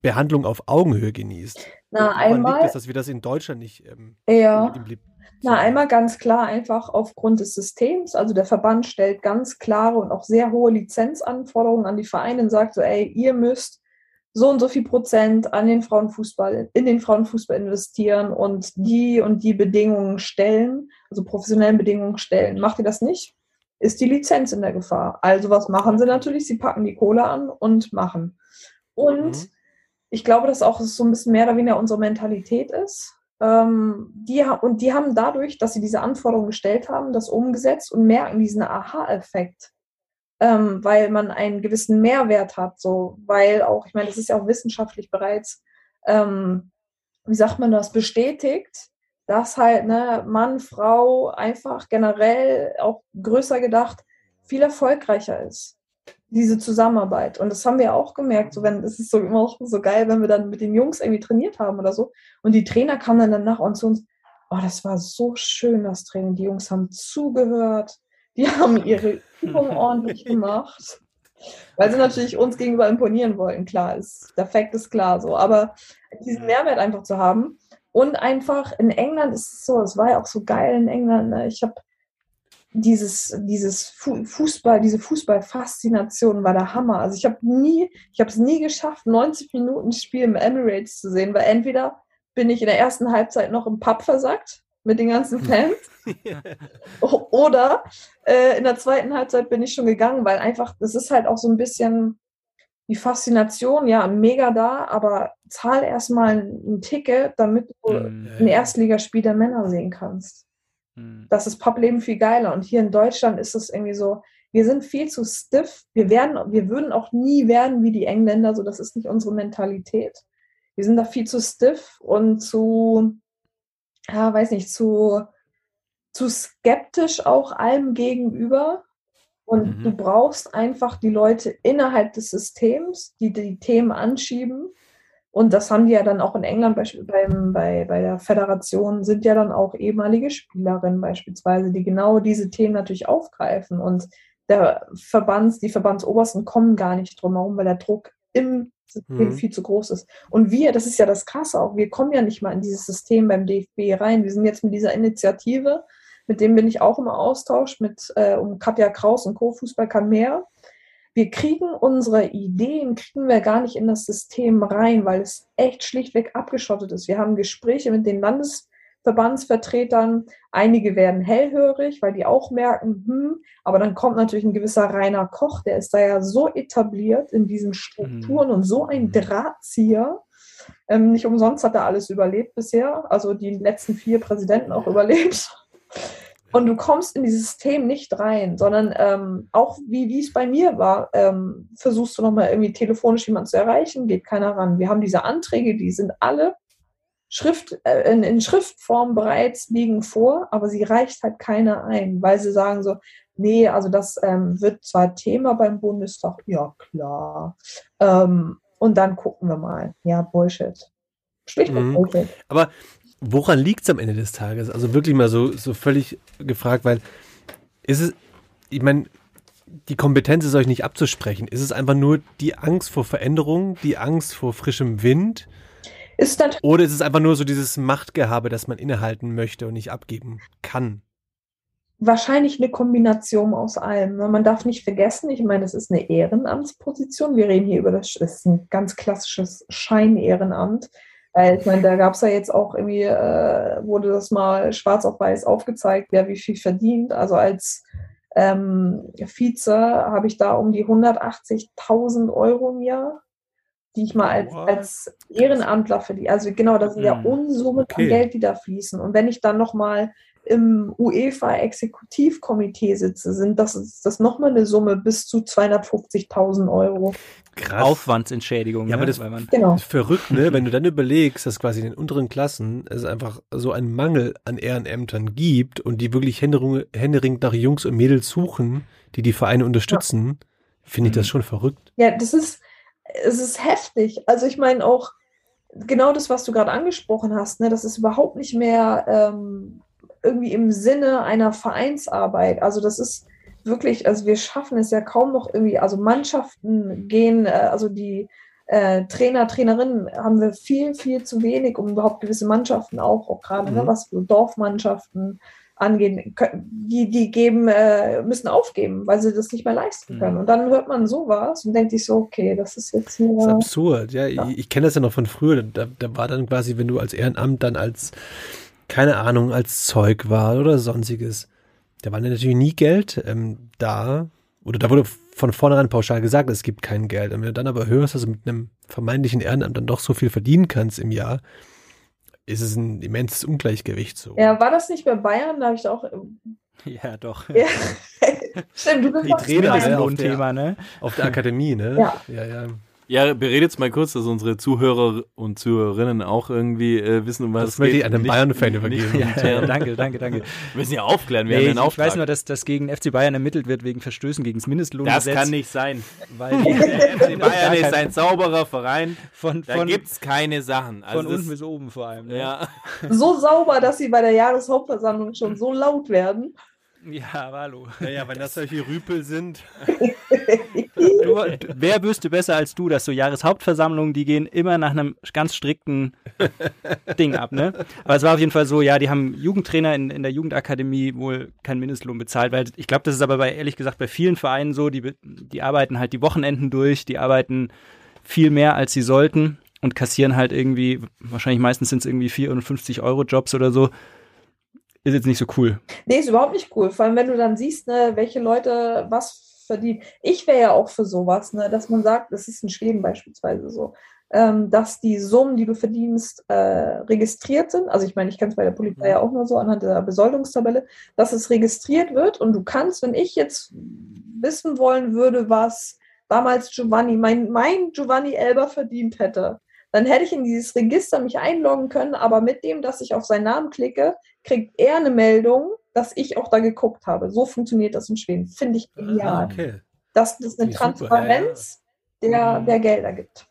Behandlung auf Augenhöhe genießt? Na, einmal- liegt es, dass wir das in Deutschland nicht ähm, Ja. im Blick Na, einmal ganz klar einfach aufgrund des Systems. Also der Verband stellt ganz klare und auch sehr hohe Lizenzanforderungen an die Vereine und sagt so, ey, ihr müsst so und so viel Prozent an den Frauenfußball, in den Frauenfußball investieren und die und die Bedingungen stellen, also professionellen Bedingungen stellen. Macht ihr das nicht? Ist die Lizenz in der Gefahr. Also was machen sie natürlich? Sie packen die Kohle an und machen. Und Mhm. ich glaube, dass auch so ein bisschen mehr oder weniger unsere Mentalität ist. Ähm, die, und die haben dadurch, dass sie diese Anforderungen gestellt haben, das umgesetzt und merken diesen Aha-Effekt, ähm, weil man einen gewissen Mehrwert hat. So, weil auch, ich meine, das ist ja auch wissenschaftlich bereits, ähm, wie sagt man das, bestätigt, dass halt ne, Mann, Frau einfach generell auch größer gedacht viel erfolgreicher ist diese Zusammenarbeit. Und das haben wir auch gemerkt, so wenn, es ist so immer auch so geil, wenn wir dann mit den Jungs irgendwie trainiert haben oder so. Und die Trainer kamen dann danach und zu uns, oh, das war so schön, das Training. Die Jungs haben zugehört, die haben ihre Übung ordentlich gemacht. Weil sie natürlich uns gegenüber imponieren wollten, klar, ist, der Fakt ist klar so. Aber diesen Mehrwert einfach zu haben. Und einfach in England ist es so, es war ja auch so geil in England. Ne? Ich habe dieses, dieses Fu- Fußball, diese Fußballfaszination war der Hammer. Also ich habe nie, ich habe es nie geschafft, 90 Minuten Spiel im Emirates zu sehen, weil entweder bin ich in der ersten Halbzeit noch im Pub versackt mit den ganzen Fans oder äh, in der zweiten Halbzeit bin ich schon gegangen, weil einfach, das ist halt auch so ein bisschen die Faszination, ja, mega da, aber zahl erstmal ein, Ticket, damit du Mhm. ein Erstligaspiel der Männer sehen kannst Mhm. das ist Publikum viel geiler. Und hier in Deutschland ist es irgendwie so, wir sind viel zu stiff. Wir werden, wir würden auch nie werden wie die Engländer, so das ist nicht unsere Mentalität. Wir sind da viel zu stiff und zu, ja, weiß nicht, zu, zu skeptisch auch allem gegenüber. Und Mhm. du brauchst einfach die Leute innerhalb des Systems, die die Themen anschieben. Und das haben die ja dann auch in England beim, bei, bei der Föderation, sind ja dann auch ehemalige Spielerinnen beispielsweise, die genau diese Themen natürlich aufgreifen. Und der Verbands, die Verbandsobersten kommen gar nicht drum herum, weil der Druck im System Mhm. viel zu groß ist. Und wir, das ist ja das Krasse auch, wir kommen ja nicht mal in dieses System beim DFB rein. Wir sind jetzt mit dieser Initiative, mit dem bin ich auch im Austausch, mit äh, um Katja Kraus und Co. Fußball kann mehr wir kriegen unsere Ideen, kriegen wir gar nicht in das System rein, weil es echt schlichtweg abgeschottet ist. Wir haben Gespräche mit den Landesverbandsvertretern. Einige werden hellhörig, weil die auch merken, hm, aber dann kommt natürlich ein gewisser Rainer Koch, der ist da ja so etabliert in diesen Strukturen und so ein Drahtzieher. Ähm, nicht umsonst hat er alles überlebt bisher, also die letzten vier Präsidenten auch überlebt. Und du kommst in dieses System nicht rein, sondern ähm, auch wie wie es bei mir war, ähm, versuchst du nochmal irgendwie telefonisch jemanden zu erreichen, geht keiner ran. Wir haben diese Anträge, die sind alle Schrift, äh, in, in Schriftform bereits liegen vor, aber sie reicht halt keiner ein, weil sie sagen so, nee, also das ähm, wird zwar Thema beim Bundestag, ja klar. Ähm, und dann gucken wir mal. Ja, Bullshit. Schlichtweg Mhm. Bullshit. Aber woran liegt es am Ende des Tages? Also wirklich mal so, so völlig gefragt, weil ist es, ich meine, die Kompetenz ist euch nicht abzusprechen. Ist es einfach nur die Angst vor Veränderung, die Angst vor frischem Wind? Ist dann Oder ist es einfach nur so dieses Machtgehabe, das man innehalten möchte und nicht abgeben kann? wahrscheinlich eine Kombination aus allem. ne? Man darf nicht vergessen, ich meine, es ist eine Ehrenamtsposition. Wir reden hier über das, das ist ein ganz klassisches Scheinehrenamt. Weil ich meine, da gab es ja jetzt auch irgendwie, äh, wurde das mal schwarz auf weiß aufgezeigt, wer wie viel verdient. Also als ähm, Vize habe ich da um die 180.000 Euro im Jahr, die ich mal als, als Ehrenamtler verdiene. Also genau, das sind ja Mhm. Unsummen Okay. an Geld, die da fließen. Und wenn ich dann nochmal im UEFA-Exekutivkomitee sitze, sind das, ist das nochmal eine Summe bis zu 250.000 Euro. Krass. Aufwandsentschädigung. Ja, aber ne? das- Weil man, Genau. Verrückt, ne? Wenn du dann überlegst, dass quasi in den unteren Klassen es einfach so einen Mangel an Ehrenämtern gibt und die wirklich händeringend nach Jungs und Mädels suchen, die die Vereine unterstützen, finde ich das Mhm. schon verrückt. Ja, das ist, es ist heftig. Also ich meine auch genau das, was du gerade angesprochen hast, ne, das ist überhaupt nicht mehr ähm, irgendwie im Sinne einer Vereinsarbeit. Also das ist wirklich, also wir schaffen es ja kaum noch irgendwie, also Mannschaften gehen, äh, also die äh, Trainer, Trainerinnen haben wir viel, viel zu wenig, um überhaupt gewisse Mannschaften auch, auch gerade, ne, Mhm. was so Dorfmannschaften angeht, können- die, die geben, äh, müssen aufgeben, weil sie das nicht mehr leisten Mhm. können. Und dann hört man sowas und denkt sich so, okay, das ist jetzt Das ist nur. absurd, ja. Ja. Ich, ich kenne das ja noch von früher. Da, da war dann quasi, wenn du als Ehrenamt dann als, keine Ahnung, als Zeug war oder sonstiges, da war dann natürlich nie Geld ähm, da. Oder da wurde von vornherein pauschal gesagt, es gibt kein Geld. Und wenn du dann aber hörst, dass du mit einem vermeintlichen Ehrenamt dann doch so viel verdienen kannst im Jahr, ist es ein immenses Ungleichgewicht so. Ja, war das nicht bei Bayern? Da habe ich auch. ja, doch. Ja. Stimmt, du bist Die Trainer, ne? ein auf Lohnthema, ne? Auf der Akademie, ne? Ja. Ja, ja. Ja, beredet mal kurz, dass unsere Zuhörer und Zuhörerinnen auch irgendwie äh, wissen, um was Das es möchte geht. ich einem Nicht- Bayern-Fan übergeben. Ja, Terren. danke, danke, danke. Wir müssen ja aufklären, wir Nee, haben ich, einen ich Auftrag. weiß nur, dass das gegen FC Bayern ermittelt wird wegen Verstößen gegen das Mindestlohngesetz. das kann nicht sein. Weil Die Bayern ist ein sauberer Verein, von, da von, gibt's keine Sachen. Also von unten das, bis oben vor allem. Ne? ja. so sauber, dass sie bei der Jahreshauptversammlung schon so laut werden. Ja, aber hallo. Ja, ja, wenn das solche Rüpel sind. Du, wer wüsste besser als du, dass so Jahreshauptversammlungen, die gehen immer nach einem ganz strikten Ding ab, ne? Aber es war auf jeden Fall so, ja, die haben Jugendtrainer in, in der Jugendakademie wohl keinen Mindestlohn bezahlt, weil ich glaube, das ist aber bei, ehrlich gesagt, bei vielen Vereinen so, die, die arbeiten halt die Wochenenden durch, die arbeiten viel mehr, als sie sollten und kassieren halt irgendwie, wahrscheinlich meistens sind es irgendwie 450 Euro Jobs oder so. Ist jetzt nicht so cool. Nee, ist überhaupt nicht cool. Vor allem, wenn du dann siehst, ne, welche Leute was verdienen. Ich wäre ja auch für sowas, ne, dass man sagt, das ist in Schweden beispielsweise so, ähm, dass die Summen, die du verdienst, äh, registriert sind. Also ich meine, ich kenne es bei der Polizei ja auch nur so anhand der Besoldungstabelle, dass es registriert wird und du kannst, wenn ich jetzt wissen wollen würde, was damals Giovanni, mein, mein Giovanni Elber verdient hätte, dann hätte ich in dieses Register mich einloggen können, aber mit dem, dass ich auf seinen Namen klicke, kriegt er eine Meldung, dass ich auch da geguckt habe. So funktioniert das in Schweden. Finde ich genial. Ah, okay. Dass das eine Finde ich super, Transparenz Der, der Gelder gibt.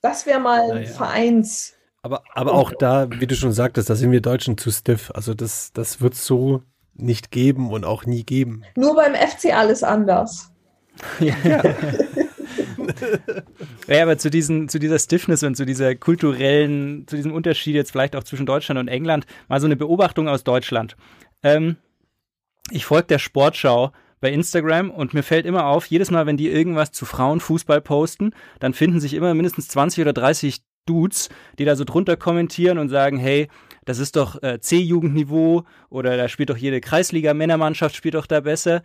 Das wäre mal ein. Vereins. Aber, aber auch da, wie du schon sagtest, da sind wir Deutschen zu stiff. Also das, das wird so nicht geben und auch nie geben. Nur beim FC alles anders. Ja, aber zu, diesen, zu dieser Stiffness und zu dieser kulturellen, zu diesem Unterschied jetzt vielleicht auch zwischen Deutschland und England, mal so eine Beobachtung aus Deutschland. Ähm, ich folge der Sportschau bei Instagram und mir fällt immer auf, jedes Mal, wenn die irgendwas zu Frauenfußball posten, dann finden sich immer mindestens 20 oder 30 Dudes, die da so drunter kommentieren und sagen, hey, das ist doch äh, C-Jugendniveau oder da spielt doch jede Kreisliga-Männermannschaft spielt doch da besser.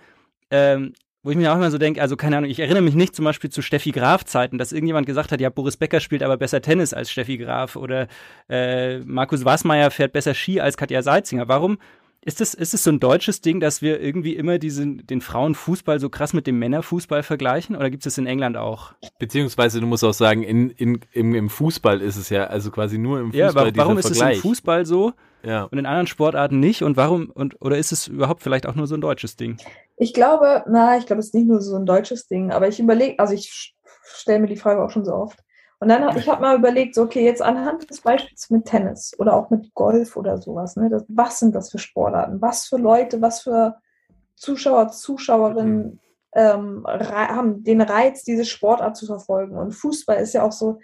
Ähm, wo ich mir auch immer so denke, also keine Ahnung, ich erinnere mich nicht zum Beispiel zu Steffi Graf Zeiten, dass irgendjemand gesagt hat, ja, Boris Becker spielt aber besser Tennis als Steffi Graf oder äh, Markus Wassmeier fährt besser Ski als Katja Seitzinger. Warum Ist es, ist es so ein deutsches Ding, dass wir irgendwie immer diesen, den Frauenfußball so krass mit dem Männerfußball vergleichen? Oder gibt es das in England auch? Beziehungsweise du musst auch sagen, in, in, im, im Fußball ist es ja, also quasi nur im Fußball Ja, aber warum dieser ist es im Fußball so Ja. und in anderen Sportarten nicht? Und warum, und, oder ist es überhaupt vielleicht auch nur so ein deutsches Ding? Ich glaube, na, ich glaube, es ist nicht nur so ein deutsches Ding, aber ich überlege, also ich stelle mir die Frage auch schon so oft. Und dann habe ich hab mal überlegt, so, okay, jetzt anhand des Beispiels mit Tennis oder auch mit Golf oder sowas, ne, das, was sind das für Sportarten? Was für Leute, was für Zuschauer, Zuschauerinnen ähm, rei- haben den Reiz, diese Sportart zu verfolgen? Und Fußball ist ja auch so,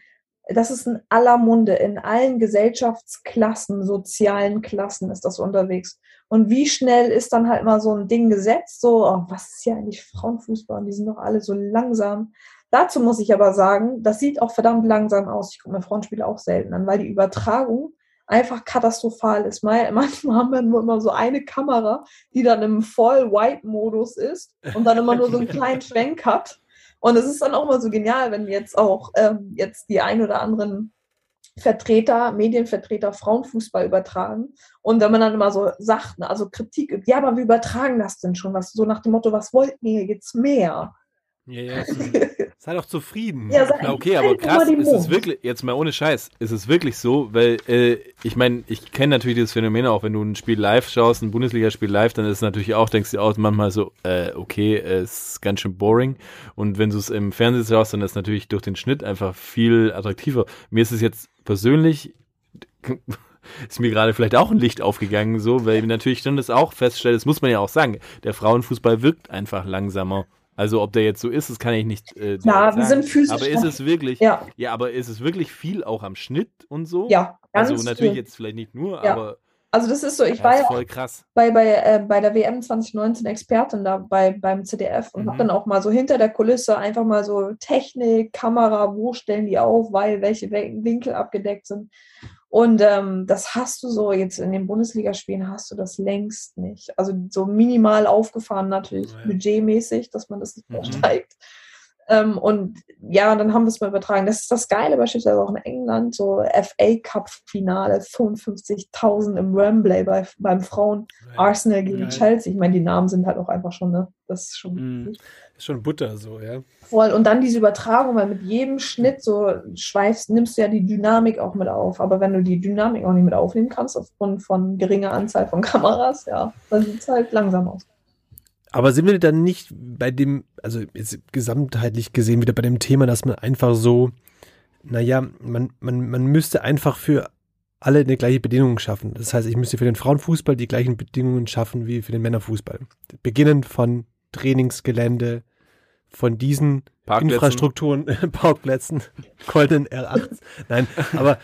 das ist in aller Munde, in allen Gesellschaftsklassen, sozialen Klassen ist das unterwegs. Und wie schnell ist dann halt mal so ein Ding gesetzt, so, oh, was ist hier eigentlich Frauenfußball? Und die sind doch alle so langsam. Dazu muss ich aber sagen, das sieht auch verdammt langsam aus. Ich gucke mir Frauenspiele auch selten an, weil die Übertragung einfach katastrophal ist. Mal- Manchmal haben wir nur immer so eine Kamera, die dann im Voll-White-Modus ist und dann immer nur so einen kleinen Schwenk hat. Und es ist dann auch mal so genial, wenn jetzt auch ähm, jetzt die ein oder anderen Vertreter, Medienvertreter Frauenfußball übertragen. Und wenn man dann immer so sagt, ne, also Kritik übt, ja, aber wir übertragen das denn schon, was so nach dem Motto, was wollten ihr jetzt mehr? Ja, ja, sei doch zufrieden. Ja, sei- Na, okay, aber krass, ist es wirklich, jetzt mal ohne Scheiß, ist es wirklich so, weil äh, ich meine, ich kenne natürlich dieses Phänomen auch, wenn du ein Spiel live schaust, ein Bundesligaspiel live, dann ist es natürlich auch, denkst du auch manchmal so, äh, okay, äh, ist ganz schön boring. Und wenn du es im Fernsehen schaust, dann ist es natürlich durch den Schnitt einfach viel attraktiver. Mir ist es jetzt persönlich, ist mir gerade vielleicht auch ein Licht aufgegangen, so, weil ich natürlich schon das auch feststelle, das muss man ja auch sagen, der Frauenfußball wirkt einfach langsamer. Also ob der jetzt so ist, das kann ich nicht. Äh, direkt wir sagen. sind physisch Aber ist es wirklich? Ja. Ja, aber ist es wirklich viel auch am Schnitt und so? Ja, ganz Also natürlich viel. jetzt vielleicht nicht nur, Ja. aber Also das ist so, ich ja, war ja voll krass. bei, bei, äh, bei der WM 2019 Expertin da bei, beim CDF und Mhm. habe dann auch mal so hinter der Kulisse einfach mal so Technik, Kamera, wo stellen die auf, weil welche We- Winkel abgedeckt sind. Und ähm, das hast du so jetzt in den Bundesligaspielen hast du das längst nicht. Also so minimal aufgefahren natürlich Ja. budgetmäßig, dass man das nicht Mhm. übersteigt. Ähm, und ja, dann haben wir es mal übertragen. Das ist das Geile beispielsweise auch in England, so FA Cup Finale, 55.000 im Wembley bei, beim Frauen Arsenal gegen Geil. Chelsea. Ich meine, die Namen sind halt auch einfach schon, ne? Das ist schon Mhm. Ist schon Butter so, ja. voll. Und dann diese Übertragung, weil mit jedem Schnitt so schweifst, nimmst du ja die Dynamik auch mit auf. Aber wenn du die Dynamik auch nicht mit aufnehmen kannst, aufgrund von geringer Anzahl von Kameras, ja, dann sieht es halt langsam aus. Aber sind wir dann nicht bei dem, also jetzt gesamtheitlich gesehen wieder bei dem Thema, dass man einfach so, naja, man, man, man müsste einfach für alle eine gleiche Bedingungen schaffen. Das heißt, ich müsste für den Frauenfußball die gleichen Bedingungen schaffen wie für den Männerfußball. Beginnend von Trainingsgelände, von diesen. Infrastrukturen, Parkplätzen, goldenen R8. Nein, aber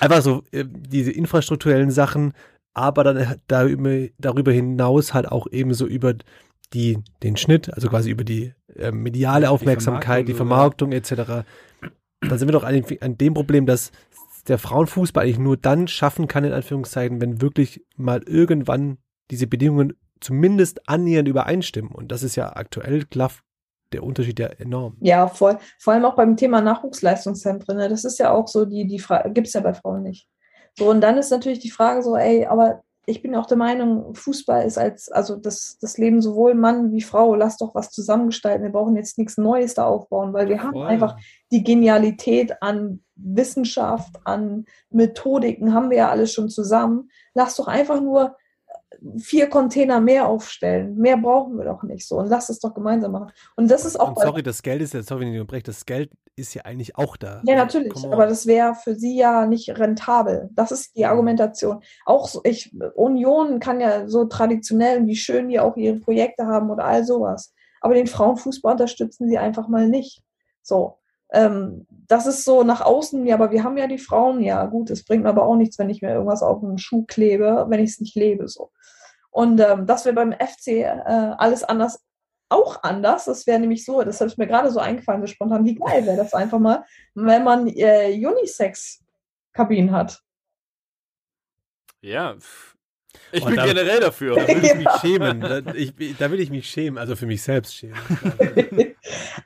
einfach so äh, diese infrastrukturellen Sachen, aber dann darüber, darüber hinaus halt auch eben so über die, den Schnitt, also quasi über die äh, mediale Aufmerksamkeit, die Vermarktung, etc. Dann sind wir doch an, dem- an dem Problem, dass der Frauenfußball eigentlich nur dann schaffen kann, in Anführungszeichen, wenn wirklich mal irgendwann diese Bedingungen zumindest annähernd übereinstimmen. Und das ist ja aktuell klafft der Unterschied ja enorm. Ja, voll. Vor allem auch beim Thema Nachwuchsleistungszentren. Ne? Das ist ja auch so, die, die Frage, gibt es ja bei Frauen nicht. So, und dann ist natürlich die Frage so, ey, aber ich bin auch der Meinung, Fußball ist als, also das, das Leben sowohl Mann wie Frau, lass doch was zusammengestalten. Wir brauchen jetzt nichts Neues da aufbauen, weil wir haben Voll. einfach die Genialität an Wissenschaft, an Methodiken, haben wir ja alles schon zusammen. Lass doch einfach nur vier Container mehr aufstellen. Mehr brauchen wir doch nicht so. Und lass es doch gemeinsam machen. Und das ist auch Und sorry, das Geld ist ja, sorry, wenn ich unterbreche, das Geld ist ja eigentlich auch da. Ja, natürlich, on. aber das wäre für sie ja nicht rentabel. Das ist die Argumentation. Auch so, ich, Union kann ja so traditionell, wie schön die auch ihre Projekte haben oder all sowas. Aber den Frauenfußball unterstützen sie einfach mal nicht. So. Ähm, das ist so nach außen, ja, aber wir haben ja die Frauen, ja, gut, es bringt mir aber auch nichts, wenn ich mir irgendwas auf den Schuh klebe, wenn ich es nicht lebe, so. Und ähm, das wäre beim FC äh, alles anders auch anders. Das wäre nämlich so, das ist mir gerade so eingefallen, so spontan, wie geil wäre das einfach mal, wenn man äh, Unisex-Kabinen hat. Ja. Ich Und bin da- generell dafür. Da will ich mich schämen. Da, ich, da will ich mich schämen, also für mich selbst schämen.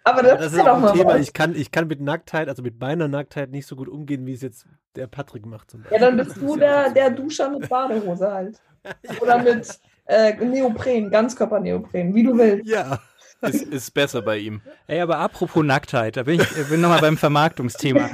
Aber das, Das ist ist ja auch doch ein mal Thema. was. Ich kann, ich kann mit Nacktheit, also mit meiner Nacktheit nicht so gut umgehen, wie es jetzt der Patrick macht zum Ja, Beispiel. dann bist du der, der Duscher mit Badehose halt. Oder mit äh, Neopren, Ganzkörper-Neopren, wie du willst. Ja. Ist, ist besser bei ihm. Ey, aber apropos Nacktheit, da bin ich äh, bin nochmal beim Vermarktungsthema.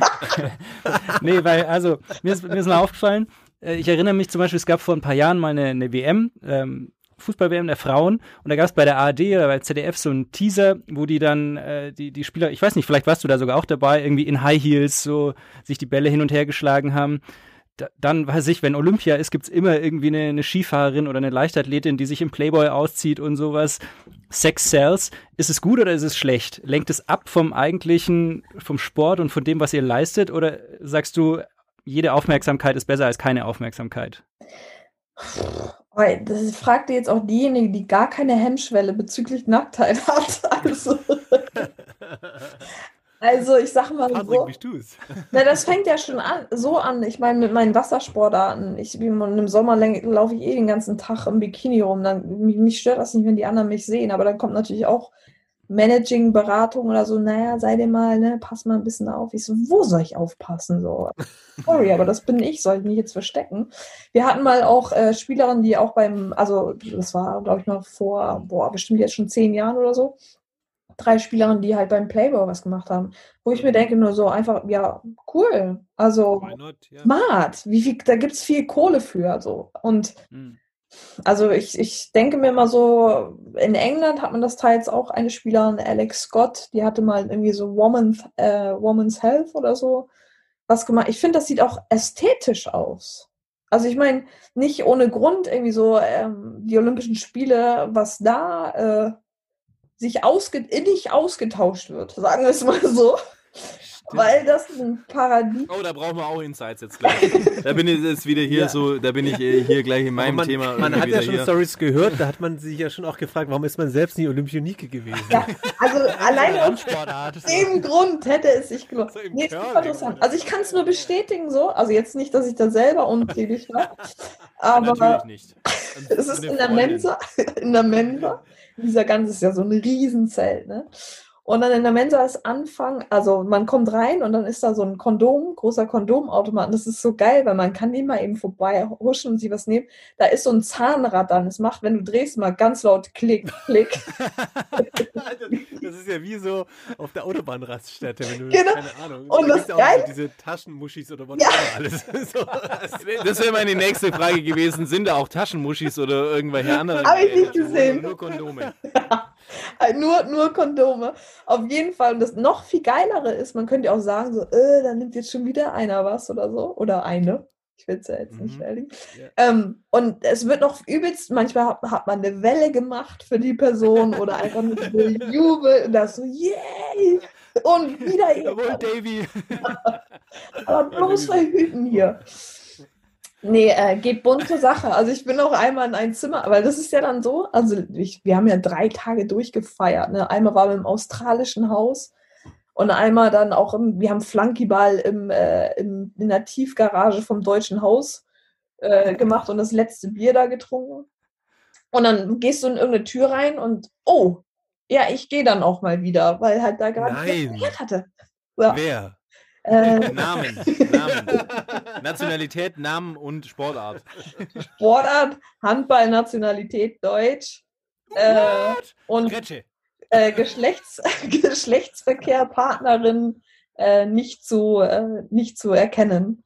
nee, weil, also, mir ist, mir ist mal aufgefallen, äh, ich erinnere mich zum Beispiel, es gab vor ein paar Jahren mal eine, eine WM, ähm, Fußball-WM der Frauen, und da gab es bei der ARD oder bei ZDF so einen Teaser, wo die dann, äh, die, die Spieler, ich weiß nicht, vielleicht warst du da sogar auch dabei, irgendwie in High Heels so sich die Bälle hin und her geschlagen haben. Da, dann weiß ich, wenn Olympia ist, gibt's immer irgendwie eine, eine Skifahrerin oder eine Leichtathletin, die sich im Playboy auszieht und sowas. Sex sells. Ist es gut oder ist es schlecht? Lenkt es ab vom eigentlichen, vom Sport und von dem, was ihr leistet? Oder sagst du, jede Aufmerksamkeit ist besser als keine Aufmerksamkeit? Weil Das fragt jetzt auch diejenige, die gar keine Hemmschwelle bezüglich Nacktheit hat. Also, also ich sag mal Patrick, so. wie du's? Na, das fängt ja schon an, so an. Ich meine, mit meinen Wassersportarten, ich, im Sommer laufe ich eh den ganzen Tag im Bikini rum. Dann, mich, mich stört das nicht, wenn die anderen mich sehen. Aber dann kommt natürlich auch Managing, Beratung oder so. Naja, sei dir mal, ne, pass mal ein bisschen auf. Ich so, wo soll ich aufpassen? So, sorry, aber das bin ich, soll ich mich jetzt verstecken? Wir hatten mal auch äh, Spielerinnen, die auch beim, also das war, glaube ich, mal vor, boah, bestimmt jetzt schon zehn Jahren oder so. Drei Spielerinnen, die halt beim Playboy was gemacht haben. Wo ich mir denke, nur so einfach, ja, cool. Also, not? Ja. smart. Wie viel, da gibt es viel Kohle für. So. Und Hm. Also ich, ich denke mir immer so, in England hat man das teils auch eine Spielerin, Alex Scott, die hatte mal irgendwie so Woman's, äh, Woman's Health oder so was gemacht. Ich finde, das sieht auch ästhetisch aus. Also ich meine, nicht ohne Grund irgendwie so ähm, die Olympischen Spiele, was da äh, sich ausge innig ausgetauscht wird, sagen wir es mal so. Weil das ein Paradies Oh, da brauchen wir auch Insights jetzt gleich. Da bin ich jetzt wieder hier Ja. so, da bin ich äh, hier gleich in meinem man, Thema. Man hat ja schon hier. Stories gehört, da hat man sich ja schon auch gefragt, warum ist man selbst nie Olympionike gewesen? Ja, also alleine aus dem Grund hätte es sich gelohnt. So im Nee, interessant. Also ich kann es nur bestätigen so. Also jetzt nicht, dass ich da selber untätig war. Aber Natürlich nicht. es ist in der. Mensa. In der Mensa. Dieser ganze ist ja so ein Riesenzelt, ne? Und dann in der Mensa ist Anfang, also man kommt rein und dann ist da so ein Kondom, großer Kondomautomat. Und das ist so geil, weil man kann immer eben vorbei huschen und sich was nehmen. Da ist so ein Zahnrad dann. Es macht, wenn du drehst, mal ganz laut Klick, Klick. Das ist ja wie so auf der Autobahnraststätte, wenn du, Genau. keine Ahnung, Und da das ja auch Geile- so diese Taschenmuschis oder was Ja. auch alles. so, das wär- Das wäre meine nächste Frage gewesen. Sind da auch Taschenmuschis oder irgendwelche anderen? Hab ich nicht gesehen. Nur Kondome. Halt nur, nur Kondome. Auf jeden Fall. Und das noch viel geilere ist, man könnte auch sagen, so, äh, da nimmt jetzt schon wieder einer was oder so. Oder eine. Ich will es ja jetzt nicht Mhm. beerdigen. Ja. Ähm, und es wird noch übelst, manchmal hat, hat man eine Welle gemacht für die Person oder einfach nur so Jubel und das so, yay! Und wieder Jawohl. Davy. Aber bloß verhüten hier. Nee, äh, geht bunt zur Sache. Also ich bin auch einmal in ein Zimmer, aber das ist ja dann so, also ich, wir haben ja drei Tage durchgefeiert. Ne? Einmal waren wir im australischen Haus und einmal dann auch im, wir haben Flunkyball im, äh, im, in der Tiefgarage vom Deutschen Haus äh, gemacht und das letzte Bier da getrunken. Und dann gehst du in irgendeine Tür rein und oh, ja, ich gehe dann auch mal wieder, weil halt da gerade gefeiert hatte. Ja, Wer? Äh, Namen. Namen. Nationalität, Namen und Sportart. Sportart, Handball, Nationalität, Deutsch. Äh, und äh, Geschlechts Geschlechtsverkehr, Partnerin äh, nicht, zu, äh, nicht zu erkennen.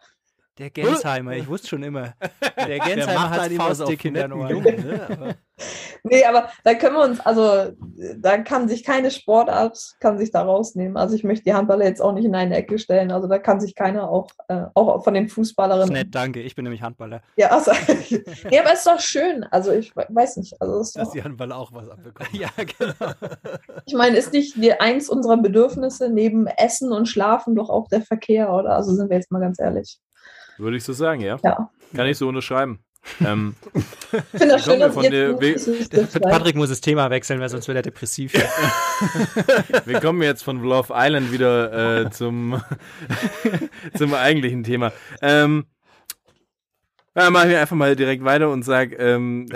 Der Gensheimer, ich wusste schon immer. Der Gensheimer macht hat immer so auf Faustdick in der netten Ohren. Ne? Aber Nee, aber da können wir uns, also da kann sich keine Sportart, kann sich da rausnehmen. Also ich möchte die Handballer jetzt auch nicht in eine Ecke stellen. Also da kann sich keiner auch, äh, auch von den Fußballerinnen. nett, danke. Ich bin nämlich Handballer. Ja, also, nee, aber es ist doch schön. Also ich we- weiß nicht. Also ist dass doch, die Handballer auch was abbekommen. Ja, genau. ich meine, ist nicht die, eins unserer Bedürfnisse neben Essen und Schlafen doch auch der Verkehr, oder? Also sind wir jetzt mal ganz ehrlich. Würde ich so sagen, ja. Ja. Kann ich so unterschreiben. ähm, Ich finde das schön, dass von jetzt der-. Patrick muss das Thema wechseln, weil sonst wird er depressiv. wir kommen jetzt von Love Island wieder äh, zum, zum eigentlichen Thema. Ähm, ja, machen wir einfach mal direkt weiter und sag, ähm,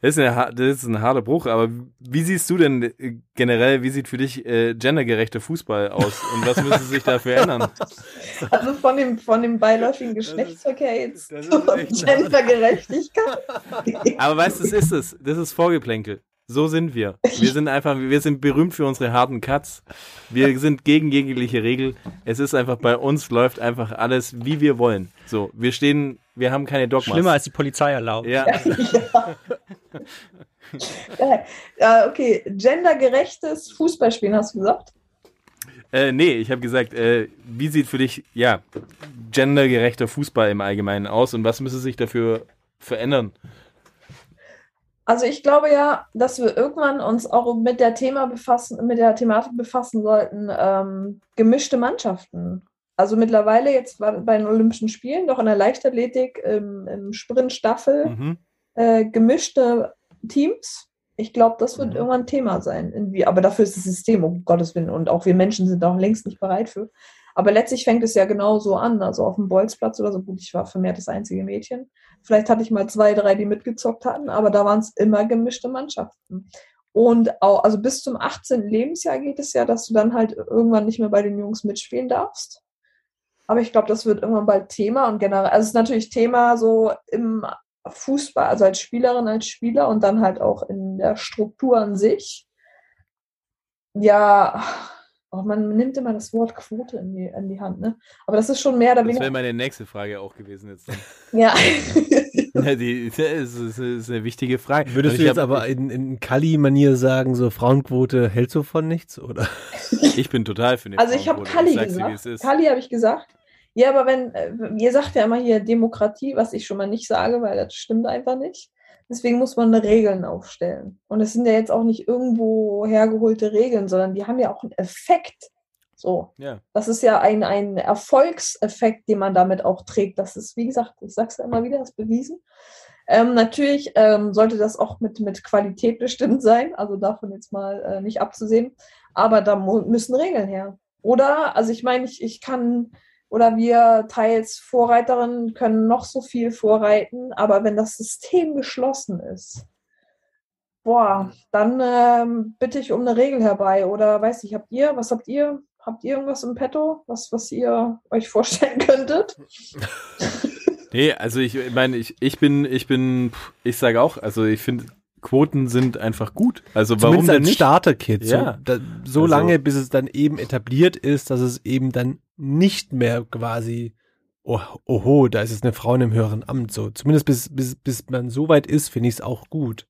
Das ist, eine, das ist ein harter Bruch, aber wie siehst du denn äh, generell, wie sieht für dich äh, gendergerechter Fußball aus und was müsste sich dafür ändern? Also von dem, von dem beiläufigen Geschlechtsverkehr jetzt zur Gendergerechtigkeit. Aber weißt du, das ist es. Das ist Vorgeplänkel. So sind wir. Wir sind einfach, wir sind berühmt für unsere harten Cuts. Wir sind gegen jegliche Regel. Es ist einfach, bei uns läuft einfach alles, wie wir wollen. So, wir stehen, wir haben keine Dogmas. Schlimmer als die Polizei erlaubt. Ja. ja. ja, okay, gendergerechtes Fußballspielen hast du gesagt? Äh, nee, ich habe gesagt, äh, wie sieht für dich, ja, gendergerechter Fußball im Allgemeinen aus und was müsste sich dafür verändern? Also ich glaube ja, dass wir irgendwann uns auch mit der Thema befassen, mit der Thematik befassen sollten, ähm, gemischte Mannschaften. Also mittlerweile jetzt bei den Olympischen Spielen, doch in der Leichtathletik, im, im Sprintstaffel, Mhm. Äh, gemischte Teams. Ich glaube, das wird Mhm. irgendwann Thema sein. Irgendwie. Aber dafür ist das System, um Gottes Willen, und auch wir Menschen sind auch längst nicht bereit für. Aber letztlich fängt es ja genau so an. Also auf dem Bolzplatz oder so, gut, ich war vermehrt das einzige Mädchen. Vielleicht hatte ich mal zwei, drei, die mitgezockt hatten, aber da waren es immer gemischte Mannschaften. Und auch, also bis zum 18. Lebensjahr geht es ja, dass du dann halt irgendwann nicht mehr bei den Jungs mitspielen darfst. Aber ich glaube, das wird irgendwann bald Thema und generell, also es ist natürlich Thema so im Fußball, also als Spielerin, als Spieler und dann halt auch in der Struktur an sich. Ja, auch man nimmt immer das Wort Quote in die, in die Hand, ne? Aber das ist schon mehr oder Das wäre weniger. meine nächste Frage auch gewesen jetzt. Ja. Ja, die, das ist, eine wichtige Frage. Würdest Und du ich jetzt hab- aber in, in Kali-Manier sagen, so Frauenquote hält so von nichts, oder? Ich bin total für eine Also ich habe. Kali gesagt. Kali habe ich gesagt. Ja, aber wenn, äh, ihr sagt ja immer hier Demokratie, was ich schon mal nicht sage, weil das stimmt einfach nicht. Deswegen muss man Regeln aufstellen. Und es sind ja jetzt auch nicht irgendwo hergeholte Regeln, sondern die haben ja auch einen Effekt. So. Ja. Das ist ja ein, ein Erfolgseffekt, den man damit auch trägt. Das ist, wie gesagt, ich sage es ja immer wieder, ist bewiesen. Ähm, natürlich ähm, sollte das auch mit, mit Qualität bestimmt sein, also davon jetzt mal äh, nicht abzusehen. Aber da müssen Regeln her. Oder, also ich meine, ich, ich kann, oder wir teils Vorreiterinnen können noch so viel vorreiten, aber wenn das System geschlossen ist, boah, dann ähm, bitte ich um eine Regel herbei. Oder weiß ich, habt ihr, was habt ihr? Habt ihr irgendwas im Petto, was, was ihr euch vorstellen könntet? Nee, also ich meine, ich, ich bin, ich bin, ich sage auch, also ich finde, Quoten sind einfach gut. Also warum Zumindest denn als nicht? Starter-Kit. Ja. So, da, so Also- lange, bis es dann eben etabliert ist, dass es eben dann nicht mehr quasi, oh, oho, da ist jetzt eine Frau in einem höheren Amt. So, zumindest bis, bis, bis man so weit ist, finde ich es auch gut.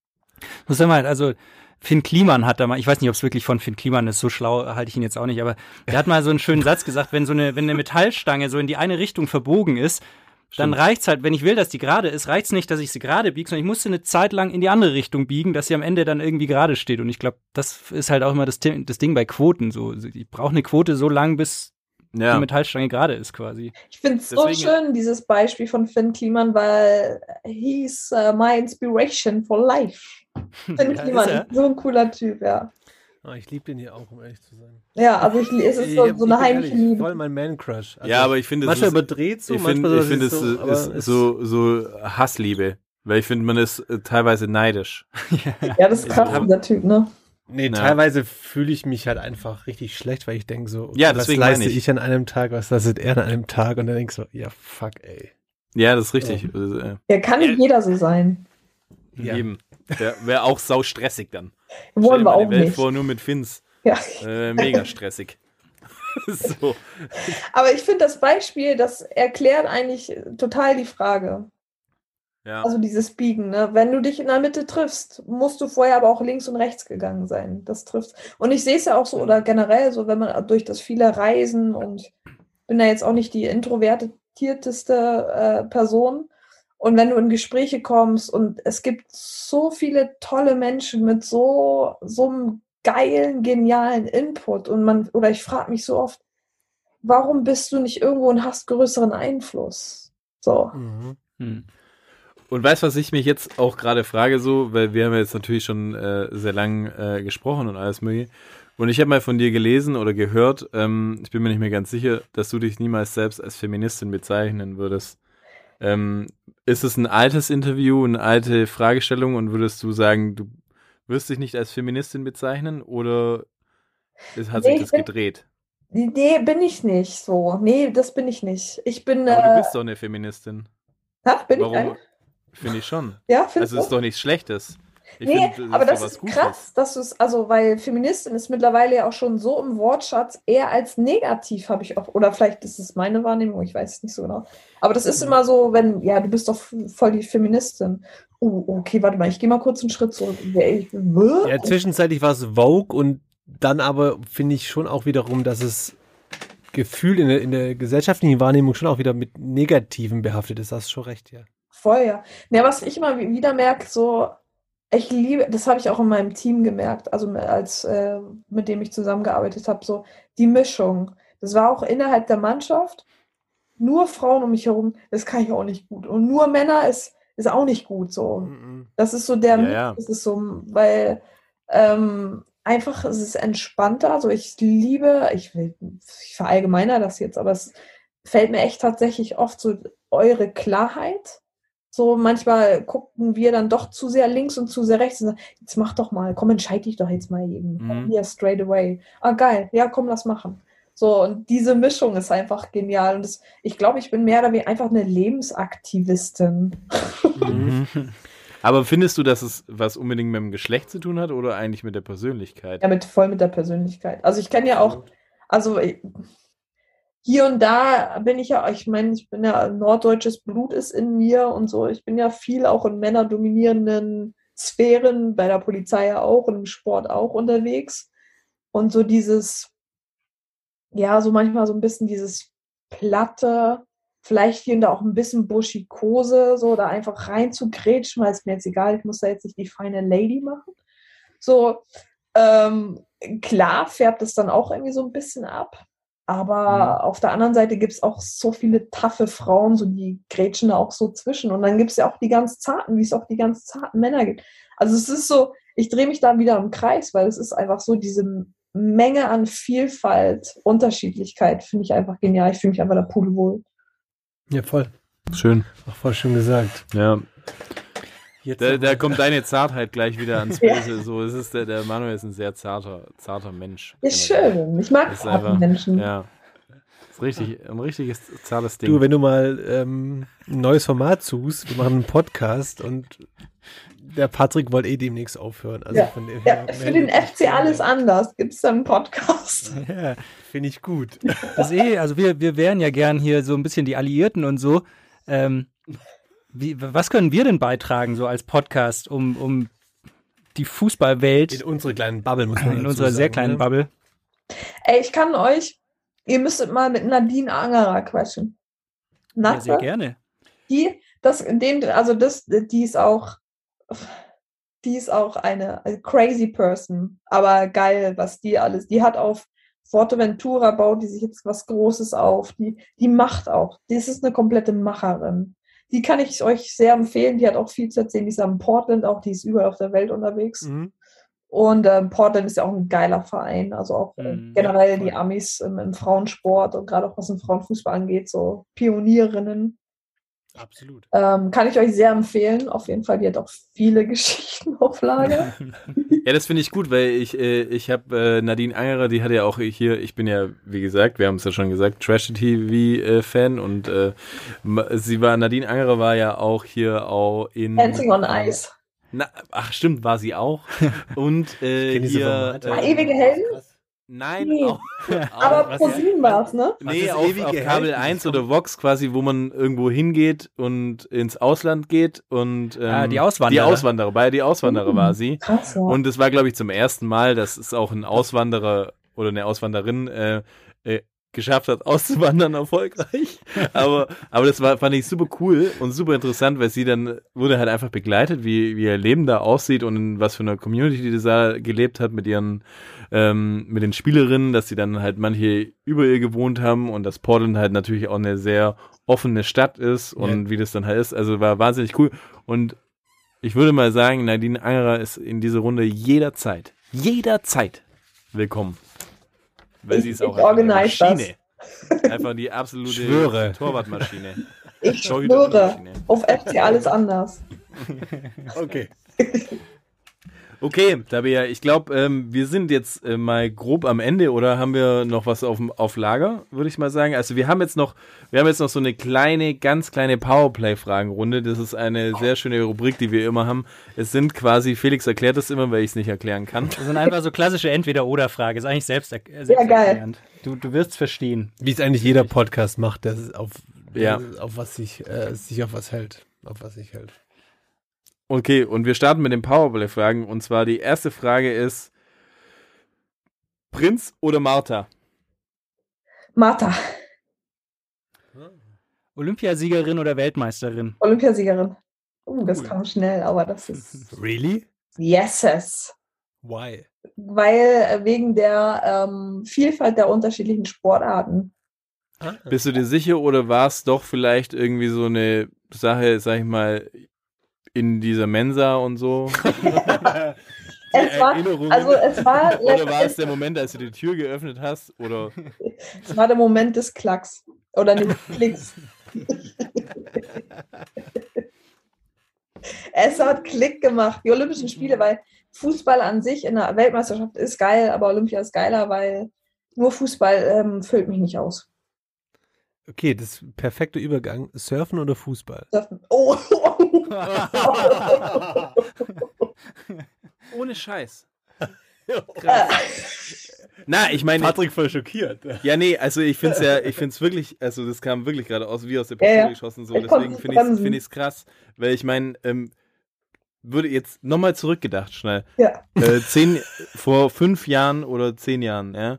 Muss sagen wir halt, also Finn Kliman hat da mal, ich weiß nicht, ob es wirklich von Finn Kliman ist, so schlau halte ich ihn jetzt auch nicht, aber der hat mal so einen schönen Satz gesagt, wenn so eine, wenn eine Metallstange so in die eine Richtung verbogen ist, dann reicht's halt, wenn ich will, dass die gerade ist, reicht's nicht, dass ich sie gerade biege, sondern ich muss sie eine Zeit lang in die andere Richtung biegen, dass sie am Ende dann irgendwie gerade steht. Und ich glaube, das ist halt auch immer das, das Ding bei Quoten. So, ich brauche eine Quote so lang, bis die Ja. Metallstange gerade ist, quasi. Ich finde es so schön, dieses Beispiel von Finn Kliman, weil he's uh, my inspiration for life. Finn Ja, Kliman so ein cooler Typ, ja. Ah, ich liebe den hier auch, um ehrlich zu sein. Ja, also ich, es ist so, Ich- so eine Liebe. Voll mein Man-Crush. Also ja, aber ich finde, es manchmal ist, überdreht so, ich manchmal finde, ich finde, es so, ist, so, so Hassliebe. Weil ich finde, man ist äh, teilweise neidisch. Ja, das ist krass, hab- dieser Typ, ne? Nee, Ja. teilweise fühle ich mich halt einfach richtig schlecht, weil ich denke so, okay, Ja, was deswegen leiste ich. ich an einem Tag, was leistet er an einem Tag? Und dann denke ich so, ja, fuck, ey. Ja, das ist richtig. Also, äh, Ja, kann nicht jeder so sein. Ja. Eben. Wäre wär auch sau stressig dann. Wollen wir auch Welt nicht. vor, nur mit Fins. Ja. Äh, mega stressig. so. Aber ich finde das Beispiel, das erklärt eigentlich total die Frage. Ja. Also dieses Biegen, ne? Wenn du dich in der Mitte triffst, musst du vorher aber auch links und rechts gegangen sein. Das trifft. Und ich sehe es ja auch so, oder generell so, wenn man durch das viele Reisen und bin da jetzt auch nicht die introvertierteste äh, Person. Und wenn du in Gespräche kommst und es gibt so viele tolle Menschen mit so, so einem geilen, genialen Input und man, oder ich frage mich so oft, warum bist du nicht irgendwo und hast größeren Einfluss? So. Mhm. Hm. Und weißt was ich mich jetzt auch gerade frage, so, weil wir haben ja jetzt natürlich schon äh, sehr lang äh, gesprochen und alles mögliche. Und ich habe mal von dir gelesen oder gehört, ähm, ich bin mir nicht mehr ganz sicher, dass du dich niemals selbst als Feministin bezeichnen würdest. Ähm, ist es ein altes Interview, eine alte Fragestellung und würdest du sagen, du wirst dich nicht als Feministin bezeichnen oder es hat Nee, sich ich das bin- gedreht? Nee, bin ich nicht so. Nee, das bin ich nicht. Ich bin, Aber du äh, bist doch eine Feministin. ha, bin ich Warum? eine? Finde ich schon. Ja, findest Also du? ist doch nichts Schlechtes. Ich nee, find, aber doch das ist Gutes. krass, dass du es, also, weil Feministin ist mittlerweile ja auch schon so im Wortschatz eher als negativ, habe ich auch, oder vielleicht ist es meine Wahrnehmung, ich weiß es nicht so genau. Aber das Mhm. ist immer so, wenn, ja, du bist doch voll die Feministin. Oh, okay, warte mal, ich gehe mal kurz einen Schritt zurück. Ja, zwischenzeitlich war es Vogue und dann aber finde ich schon auch wiederum, dass es gefühlt in der, in der gesellschaftlichen Wahrnehmung schon auch wieder mit Negativen behaftet ist. Das ist schon recht, ja. Voll, ja. Ja, was ich immer wi- wieder merke, so, ich liebe, das habe ich auch in meinem Team gemerkt, also als äh, mit dem ich zusammengearbeitet habe, so die Mischung. Das war auch innerhalb der Mannschaft. Nur Frauen um mich herum, das kann ich auch nicht gut. Und nur Männer ist, ist auch nicht gut so. Das ist so der Ja, ja. das ist so, weil ähm, einfach es ist entspannter. Also ich liebe, ich will, ich verallgemeiner das jetzt, aber es fällt mir echt tatsächlich oft so eure Klarheit. So manchmal gucken wir dann doch zu sehr links und zu sehr rechts und sagen, jetzt mach doch mal, komm, entscheid dich doch jetzt mal eben. Mhm. Hier, straight away. Ah, geil, ja, komm, lass machen. So, und diese Mischung ist einfach genial. Und das, ich glaube, ich bin mehr oder weniger einfach eine Lebensaktivistin. Mhm. Aber findest du, dass es was unbedingt mit dem Geschlecht zu tun hat oder eigentlich mit der Persönlichkeit? Ja, mit, voll mit der Persönlichkeit. Also ich kenne ja auch, also ich- hier und da bin ich ja, ich meine, ich bin ja, norddeutsches Blut ist in mir und so. Ich bin ja viel auch in männerdominierenden Sphären, bei der Polizei ja auch und im Sport auch unterwegs. Und so dieses, ja, so manchmal so ein bisschen dieses platte, vielleicht hier und da auch ein bisschen Buschikose, so da einfach rein zu grätschen, weil es mir jetzt egal, ich muss da jetzt nicht die feine Lady machen. So, ähm, klar färbt es dann auch irgendwie so ein bisschen ab. Aber auf der anderen Seite gibt es auch so viele taffe Frauen, so die grätschen da auch so zwischen. Und dann gibt es ja auch die ganz zarten, wie es auch die ganz zarten Männer gibt. Also es ist so, ich drehe mich da wieder im Kreis, weil es ist einfach so diese Menge an Vielfalt, Unterschiedlichkeit, finde ich einfach genial. Ich fühle mich einfach da pudelwohl. Ja, voll. Schön. Auch voll schön gesagt. Ja. Jetzt Da, da kommt deine Zartheit gleich wieder ans Ja. Böse. So, es ist der, der Manuel ist ein sehr zarter, zarter Mensch. Ist schön. Ich mag zarte Menschen. Ja. Ist richtig, ein richtiges zartes Ding. Du, wenn du mal ähm, ein neues Format suchst, wir machen einen Podcast und der Patrick wollte eh demnächst aufhören. Also Ja, von dem Ja, her, für den FC alles anders gibt es dann einen Podcast. Ja, finde ich gut. Das ist eh, also wir, wir wären ja gern hier so ein bisschen die Alliierten und so. Ähm, wie, was können wir denn beitragen, so als Podcast, um, um die Fußballwelt In unsere kleinen Bubble muss man in unserer sehr kleinen ne? Bubble? Ey, ich kann euch, ihr müsstet mal mit Nadine Angerer quatschen. Ja, Natze, sehr gerne. die, das, den, also das, die ist auch, die ist auch eine, eine crazy person, aber geil, was die alles, die hat auf Forteventura baut die sich jetzt was Großes auf, die, die macht auch, das ist eine komplette Macherin. Die kann ich euch sehr empfehlen, die hat auch viel zu erzählen, die ist am Portland auch, die ist überall auf der Welt unterwegs. Mhm. Und ähm, Portland ist ja auch ein geiler Verein, also auch äh, Mhm, generell ja, die Amis im, im Frauensport und gerade auch was den Frauenfußball angeht, so Pionierinnen. Absolut. Ähm, kann ich euch sehr empfehlen. Auf jeden Fall, die hat auch viele Geschichten auf Lager. Ja, das finde ich gut, weil ich, äh, ich habe äh, Nadine Angerer, die hat ja auch hier, ich bin ja, wie gesagt, wir haben es ja schon gesagt, Trash-TV-Fan und äh, sie war, Nadine Angerer war ja auch hier auch in... Dancing on Ice. Na, ach stimmt, war sie auch. Und äh, hier... Ah, Äh, ewige Helden? Nein, Nee. auch, Aber ProSieben war es, ne? Nee, auf, ewige auf? Kabel 1 oder Vox quasi, wo man irgendwo hingeht und ins Ausland geht und ähm, Ah, die Auswanderer. Die Auswanderer, bei die Auswanderer war sie. Krass, ja. Und es war, glaube ich, zum ersten Mal, dass es auch ein Auswanderer oder eine Auswanderin äh, äh, geschafft hat, auszuwandern erfolgreich. Aber, aber das war, fand ich super cool und super interessant, weil sie dann wurde halt einfach begleitet, wie, wie ihr Leben da aussieht und in was für einer Community die da gelebt hat mit ihren, ähm, mit den Spielerinnen, dass sie dann halt manche über ihr gewohnt haben und dass Portland halt natürlich auch eine sehr offene Stadt ist und wie das dann halt ist. Also war wahnsinnig cool. Und ich würde mal sagen, Nadine Angerer ist in dieser Runde jederzeit, jederzeit willkommen. Weil Ich- sie ist auch einfach eine organise das. Maschine. Einfach die absolute Schwöre. Torwartmaschine. Ich schwöre, auf FC alles anders. Okay. Okay, Tabea, ich glaube, ähm, wir sind jetzt äh, mal grob am Ende oder haben wir noch was auf, auf Lager, würde ich mal sagen. Also wir haben jetzt noch, wir haben jetzt noch so eine kleine, ganz kleine Powerplay-Fragenrunde. Das ist eine sehr schöne Rubrik, die wir immer haben. Es sind quasi, Felix erklärt das immer, weil ich es nicht erklären kann. Das sind einfach so klassische Entweder-Oder-Frage. Ist eigentlich selbst, äh, geil. selbsterklärend. Du, du wirst verstehen. Wie es eigentlich jeder Podcast macht, der ist auf, Ja. auf was sich, äh, sich auf was hält. Auf was sich hält. Okay, und wir starten mit den Powerplay-Fragen. Und zwar die erste Frage ist, Prinz oder Martha? Martha, Olympiasiegerin oder Weltmeisterin? Olympiasiegerin. Uh, das kam schnell, aber das ist Really? yeses. Why? Weil äh, wegen der ähm, Vielfalt der unterschiedlichen Sportarten. Bist du dir sicher oder war es doch vielleicht irgendwie so eine Sache, sag ich mal, in dieser Mensa und so? Es war, Erinnerungen? also es war, Oder war es der Moment, als du die Tür geöffnet hast? Oder es war der Moment des Klacks. Oder nicht Klicks. es hat Klick gemacht. Die Olympischen Spiele, weil Fußball an sich in der Weltmeisterschaft ist geil, aber Olympia ist geiler, weil nur Fußball ähm, füllt mich nicht aus. Okay, das perfekte Übergang. Surfen oder Fußball? Surfen. Oh, ohne Scheiß. Krass. Na, ich meine, Patrick voll schockiert. ja, nee, also ich finde es ja, ich finde es wirklich, also das kam wirklich gerade aus wie aus der Pistole ja. geschossen, so, Ich deswegen finde ich bremsen. find ich's krass, weil ich meine, ähm, würde jetzt nochmal zurückgedacht, schnell. ja. Äh, zehn, vor fünf Jahren oder zehn Jahren, ja?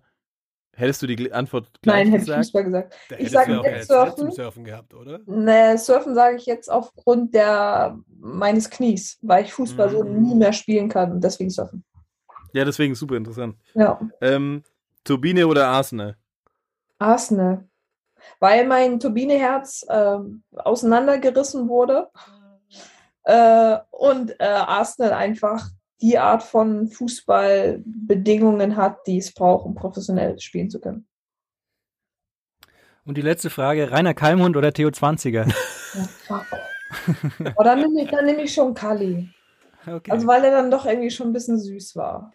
Hättest du die Antwort gleich Nein, hätte ich gesagt? Fußball gesagt. Da Ich hättest sag du ja auch jetzt Surfen. zum Surfen gehabt, oder? Ne, Surfen sage ich jetzt aufgrund der meines Knies, weil ich Fußball so Mhm. nie mehr spielen kann und deswegen Surfen. Ja, deswegen super interessant. Ja. Ähm, Turbine oder Arsenal? Arsenal. Weil mein Turbineherz ähm, auseinandergerissen wurde äh, und äh, Arsenal einfach die Art von Fußballbedingungen hat, die es braucht, um professionell spielen zu können. Und die letzte Frage, Rainer Kalmhund oder Theo Zwanziger? Aber dann nehme ich, dann nehm ich schon Kali. Okay. Also weil er dann doch irgendwie schon ein bisschen süß war.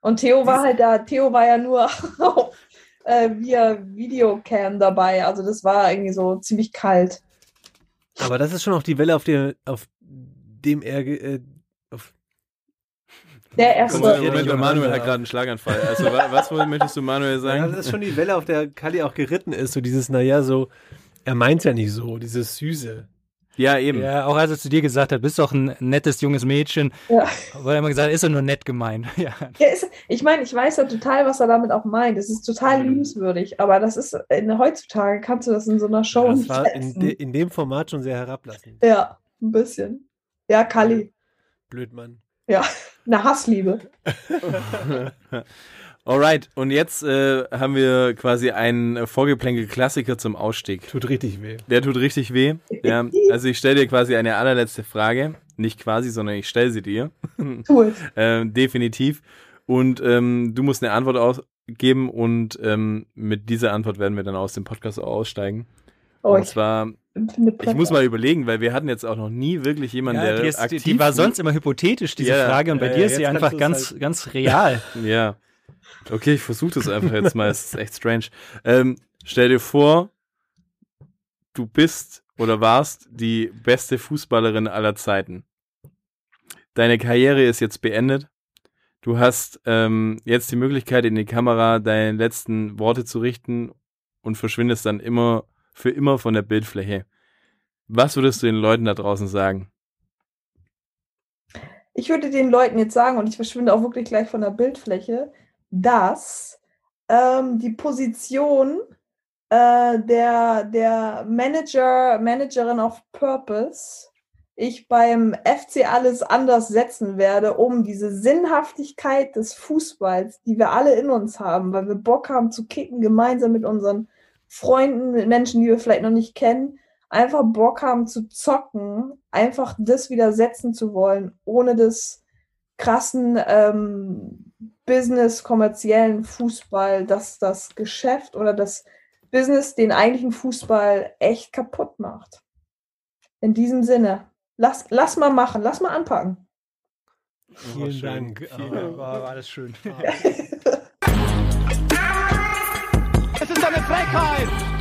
Und Theo war halt da, Theo war ja nur auf, äh, via Videocam dabei. Also das war irgendwie so ziemlich kalt. Aber das ist schon auch die Welle, auf der, auf dem er, äh, auf, Der erste. mal, Ja, Moment, Manuel hat gerade einen Schlaganfall. Also, wa- was möchtest du Manuel ja, sagen? das ist schon die Welle, auf der Kali auch geritten ist. So dieses, naja, so, er meint ja nicht so, dieses Süße. Ja, eben. ja, auch als er zu dir gesagt hat, bist doch ein nettes junges Mädchen, Ja. weil er immer gesagt hat, ist er nur nett gemeint. Ja. Ja, ist, ich meine, ich weiß ja total, was er damit auch meint. Es ist total Mhm. liebenswürdig, aber das ist in, heutzutage kannst du das in so einer Show Das nicht war in, de, in dem Format schon sehr herablassend. Ja, ein bisschen. Ja, Kali. Blöd, Mann. Ja, eine Hassliebe. Alright, und jetzt äh, haben wir quasi einen Vorgeplänkel-Klassiker zum Ausstieg. Tut richtig weh. Der tut richtig weh. Ja, also ich stelle dir quasi eine allerletzte Frage. Nicht quasi, sondern ich stelle sie dir. Es. ähm, definitiv. Und ähm, du musst eine Antwort ausgeben und ähm, mit dieser Antwort werden wir dann aus dem Podcast aussteigen. Oh, und ich zwar, ich muss mal überlegen, weil wir hatten jetzt auch noch nie wirklich jemanden, Ja, der die, ist, die, aktiv die war sonst immer hypothetisch, diese Ja, Frage, und bei ja, dir ist sie einfach ganz, du's ganz real. Ja. Okay, ich versuche das einfach jetzt mal. Es ist echt strange. Ähm, stell dir vor, du bist oder warst die beste Fußballerin aller Zeiten. Deine Karriere ist jetzt beendet. Du hast ähm, jetzt die Möglichkeit, in die Kamera deine letzten Worte zu richten und verschwindest dann immer für immer von der Bildfläche. Was würdest du den Leuten da draußen sagen? Ich würde den Leuten jetzt sagen, und ich verschwinde auch wirklich gleich von der Bildfläche, dass ähm, die Position äh, der, der Manager, Managerin of Purpose ich beim FC alles anders setzen werde, um diese Sinnhaftigkeit des Fußballs, die wir alle in uns haben, weil wir Bock haben zu kicken, gemeinsam mit unseren Freunden, mit Menschen, die wir vielleicht noch nicht kennen, einfach Bock haben zu zocken, einfach das wieder setzen zu wollen, ohne das krassen ähm, Business, kommerziellen Fußball, dass das Geschäft oder das Business den eigentlichen Fußball echt kaputt macht. In diesem Sinne, lass, lass mal machen, lass mal anpacken. Vielen schön. Dank. War, war alles schön. Es ist eine Frechheit!